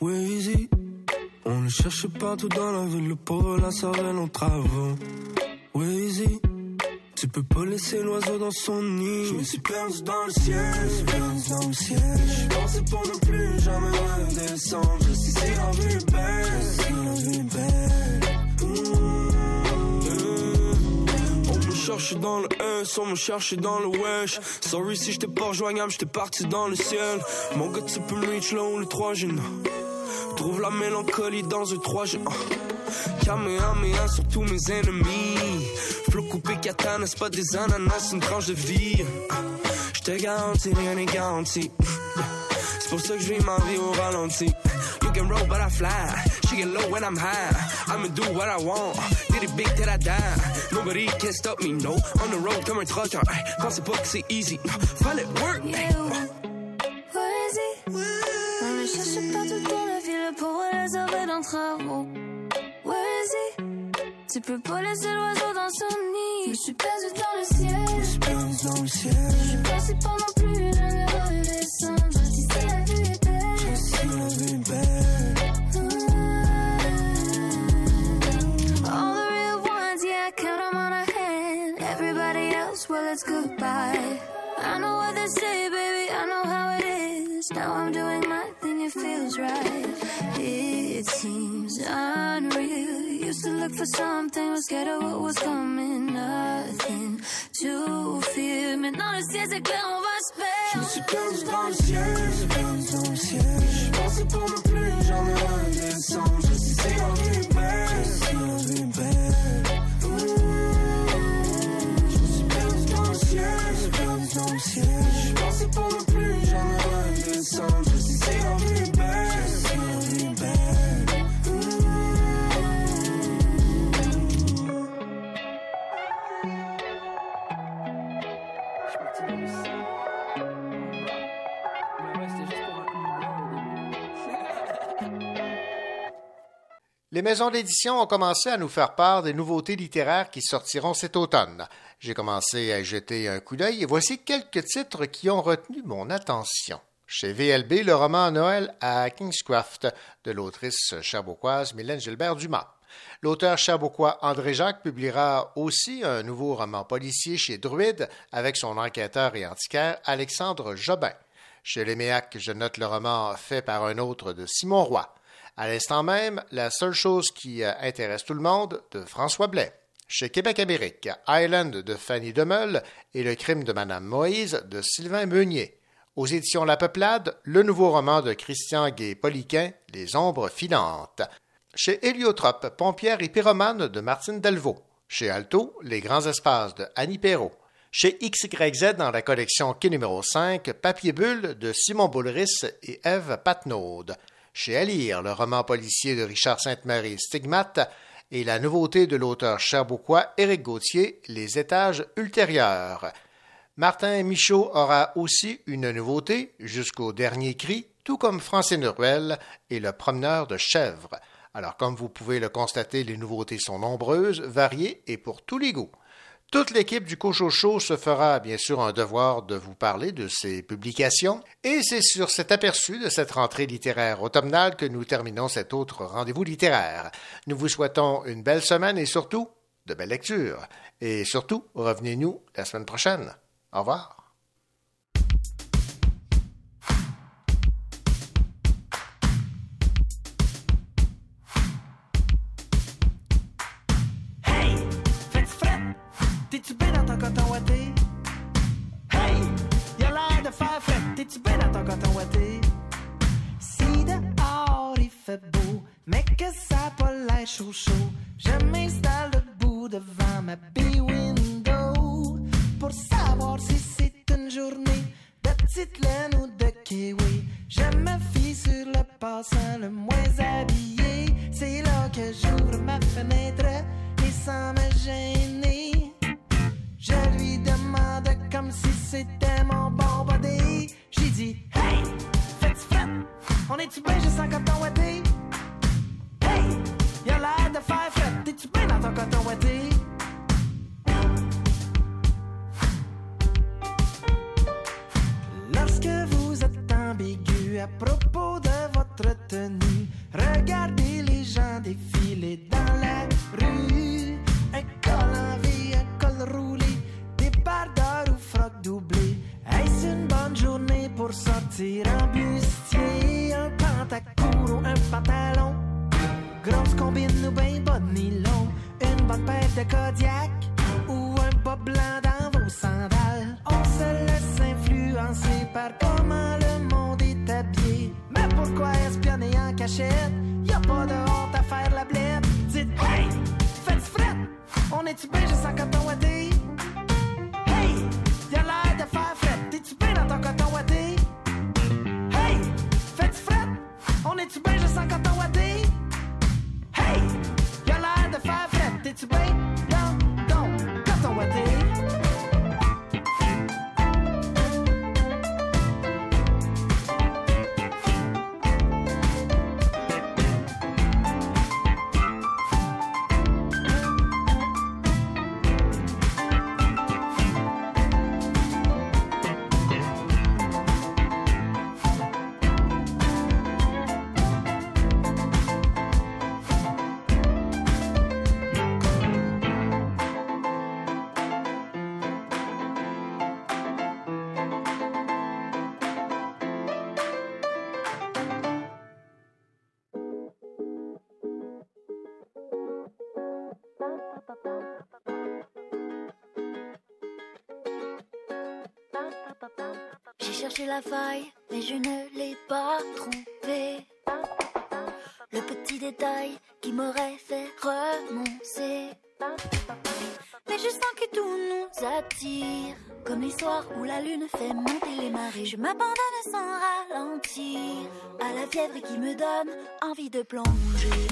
Weezy. On le cherchait partout dans la ville, le pauvre la cervelle en travaux. Weezy. Tu peux pas laisser l'oiseau dans son nid. Je me suis perdu dans le ciel, je suis perdu dans le ciel. Je pensais pour ne plus jamais redescendre. Je sais si la vie belle, si la vie belle. On me cherchait dans le S, on me cherchait dans le wesh. Sorry si j'étais pas rejoignable, j'étais parti dans le ciel. Mon gars, tu peux me reach là où le 3 G Trouve la mélancolie dans un 3 G. Kamehameha sur tous mes ennemis. Flot coupé katana, c'est pas des ananas, c'est une tranche de vie. Je te garantis, rien n'est garanti. C'est pour ça que je vis ma vie au ralenti. You can roll, but I fly. She get low when I'm high. I'ma do what I want. Did it big till I die? Nobody can stop me, no. On the road comme un trucker. Ay, Pensez pas que c'est easy. No. Fallait work. ay.
Poésie. On le cherche partout dans la ville pour les sauver travaux. Tu peux pas laisser l'oiseau dans son nid. Je suis perdu dans le ciel. Je suis perdu dans le ciel. Je suis passé pas well, it's goodbye. I know what they say, baby, I know how it is. Now I'm doing my thing, it feels right. It seems unreal. Used to look for something, was scared of what was coming. Nothing to fear. Maintenant, le ciel s'éclaire, on va se
Je me suis perdu dans le ciel, je suis perdu dans le ciel. Je pensais pour ne plus jamais redescendre. Je sais si la vie est belle, si la vie est belle. Ciel. Je pensais pour ne plus jamais redescendre. Je sais si la vie est belle, si la vie est belle.
Les maisons d'édition ont commencé à nous faire part des nouveautés littéraires qui sortiront cet automne. J'ai commencé à y jeter un coup d'œil et voici quelques titres qui ont retenu mon attention. Chez VLB, le roman Noël à Kingscraft de l'autrice cherbourgoise Mylène Gilbert Dumas. L'auteur cherbourgois André Jacques publiera aussi un nouveau roman policier chez Druide avec son enquêteur et antiquaire Alexandre Jobin. Chez Léméac, je note le roman fait par un autre de Simon Roy. À l'instant même, la seule chose qui euh, intéresse tout le monde de François Blais. Chez Québec Amérique, Island de Fanny Demeul et Le crime de Madame Moïse de Sylvain Meunier. Aux éditions La Peuplade, le nouveau roman de Christian Gay-Poliquin, Les ombres filantes. Chez Héliotrope, Pompière et Pyromane de Martine Delvaux.
Chez Alto, Les grands espaces de Annie Perrault. Chez XYZ dans la collection Quai numéro 5, Papier Bulle de Simon Boulris et Ève Patnaud. Chez Alire, le roman policier de Richard Sainte-Marie Stigmate et la nouveauté de l'auteur cherbouquois Éric Gauthier, Les étages ultérieurs. Martin Michaud aura aussi une nouveauté, jusqu'au dernier cri, tout comme Francine Ruel et Le promeneur de chèvres. Alors, comme vous pouvez le constater, les nouveautés sont nombreuses, variées et pour tous les goûts. Toute l'équipe du Cochocho se fera bien sûr un devoir de vous parler de ces publications, et c'est sur cet aperçu de cette rentrée littéraire automnale que nous terminons cet autre rendez-vous littéraire. Nous vous souhaitons une belle semaine et surtout de belles lectures. Et surtout, revenez-nous la semaine prochaine. Au revoir.
Mais je
ne l'ai pas trouvée. Le petit détail qui m'aurait fait remoncer. Mais je sens que tout nous attire. Comme l'histoire où la lune fait monter les marées. Je m'abandonne sans ralentir à la fièvre qui me donne envie de plonger.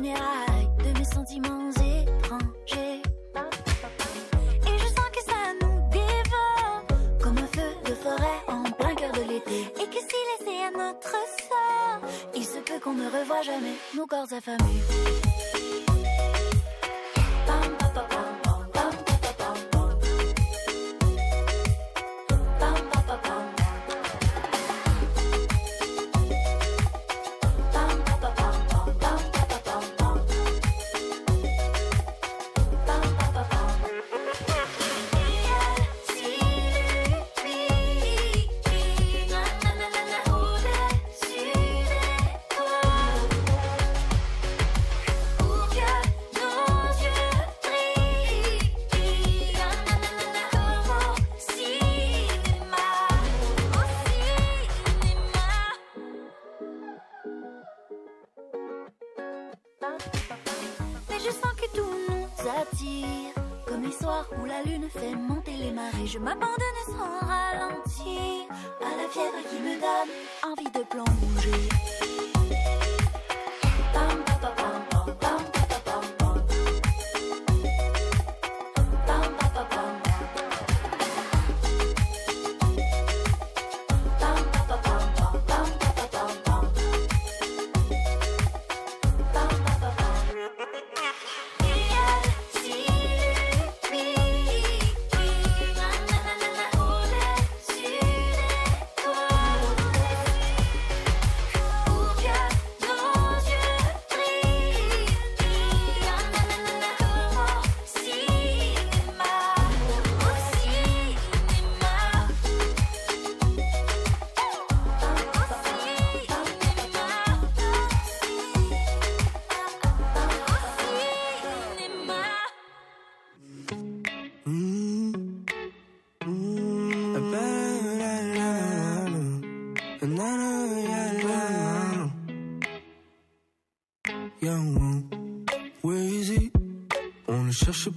De mes sentiments étrangers. Et je sens que ça nous dévore comme un feu de forêt en plein cœur de l'été. Et que si laissé à notre sort, il se peut qu'on ne revoie jamais nos corps affamés.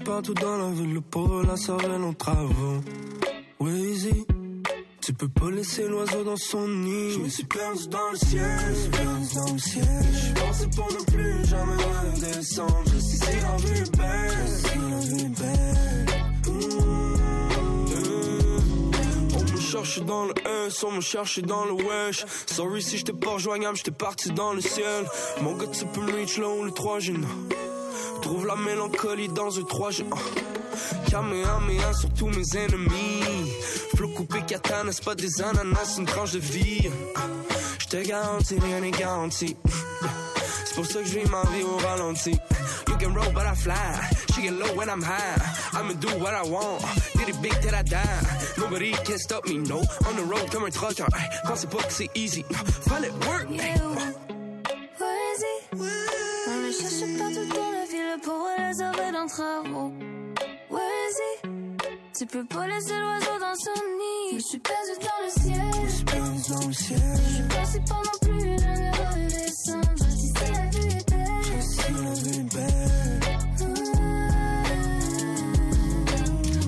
Partout dans la ville, le pauvre la savait nos travaux. Weezy, tu peux pas laisser l'oiseau dans son nid. Je me suis perdu dans le ciel, je suis perdu dans le ciel. Je pensais pour ne plus jamais redescendre. Je sais si la vie est belle, si la vie est belle. Cherche dans le S, on me cherche dans le wesh. Sorry si j'étais pas rejoignable, j'étais parti dans le ciel. Mon gars, tu peux me reach là où le 3 G. Mélancolie dans un 3 G. Kamehameha sur tous mes ennemis. Flot coupé katana, c'est pas des ananas, une tranche de vie. Je te garantis, rien n'est garanti. C'est pour ça que je vis ma vie au ralenti. You can roll, but I fly. She get low when I'm high. I'ma do what I want. Did it big till I die? Nobody can stop me, no. On the road comme un trucker. Pensez pas que c'est easy. Fallait work. ay.
Pour les sauver d'un travaux. Poésie. Tu peux pas laisser l'oiseau dans son nid. Je me suis perdu dans le ciel. Je suis dans le ciel. Je suis pas non plus jamais redescendre. Je dis si la vie est belle. Je dis si la vie est belle.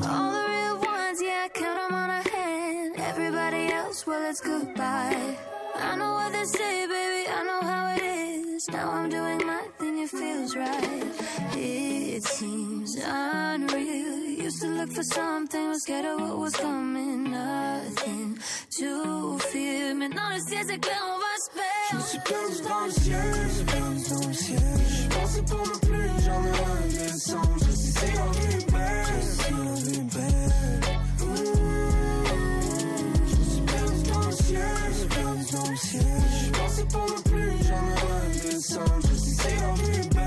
All the real ones, yeah, I count on a hand. Everybody else, well, it's goodbye. I know what they say, baby, I know how it is. Now I'm doing my it feels right. It seems unreal. Used to look for something, was scared of what was coming. Nothing to fear. Maintenant, le ciel c'est clair, on va se
Je me
perdre.
suis perdu dans le ciel, je suis perdu dans le ciel. Je pensais pour ne plus jamais redescendre. Je sais si la vie est belle, je sais si la vie. Je me suis perdu dans le ciel, je suis perdu dans le ciel. Je pensais pour ne plus jamais redescendre come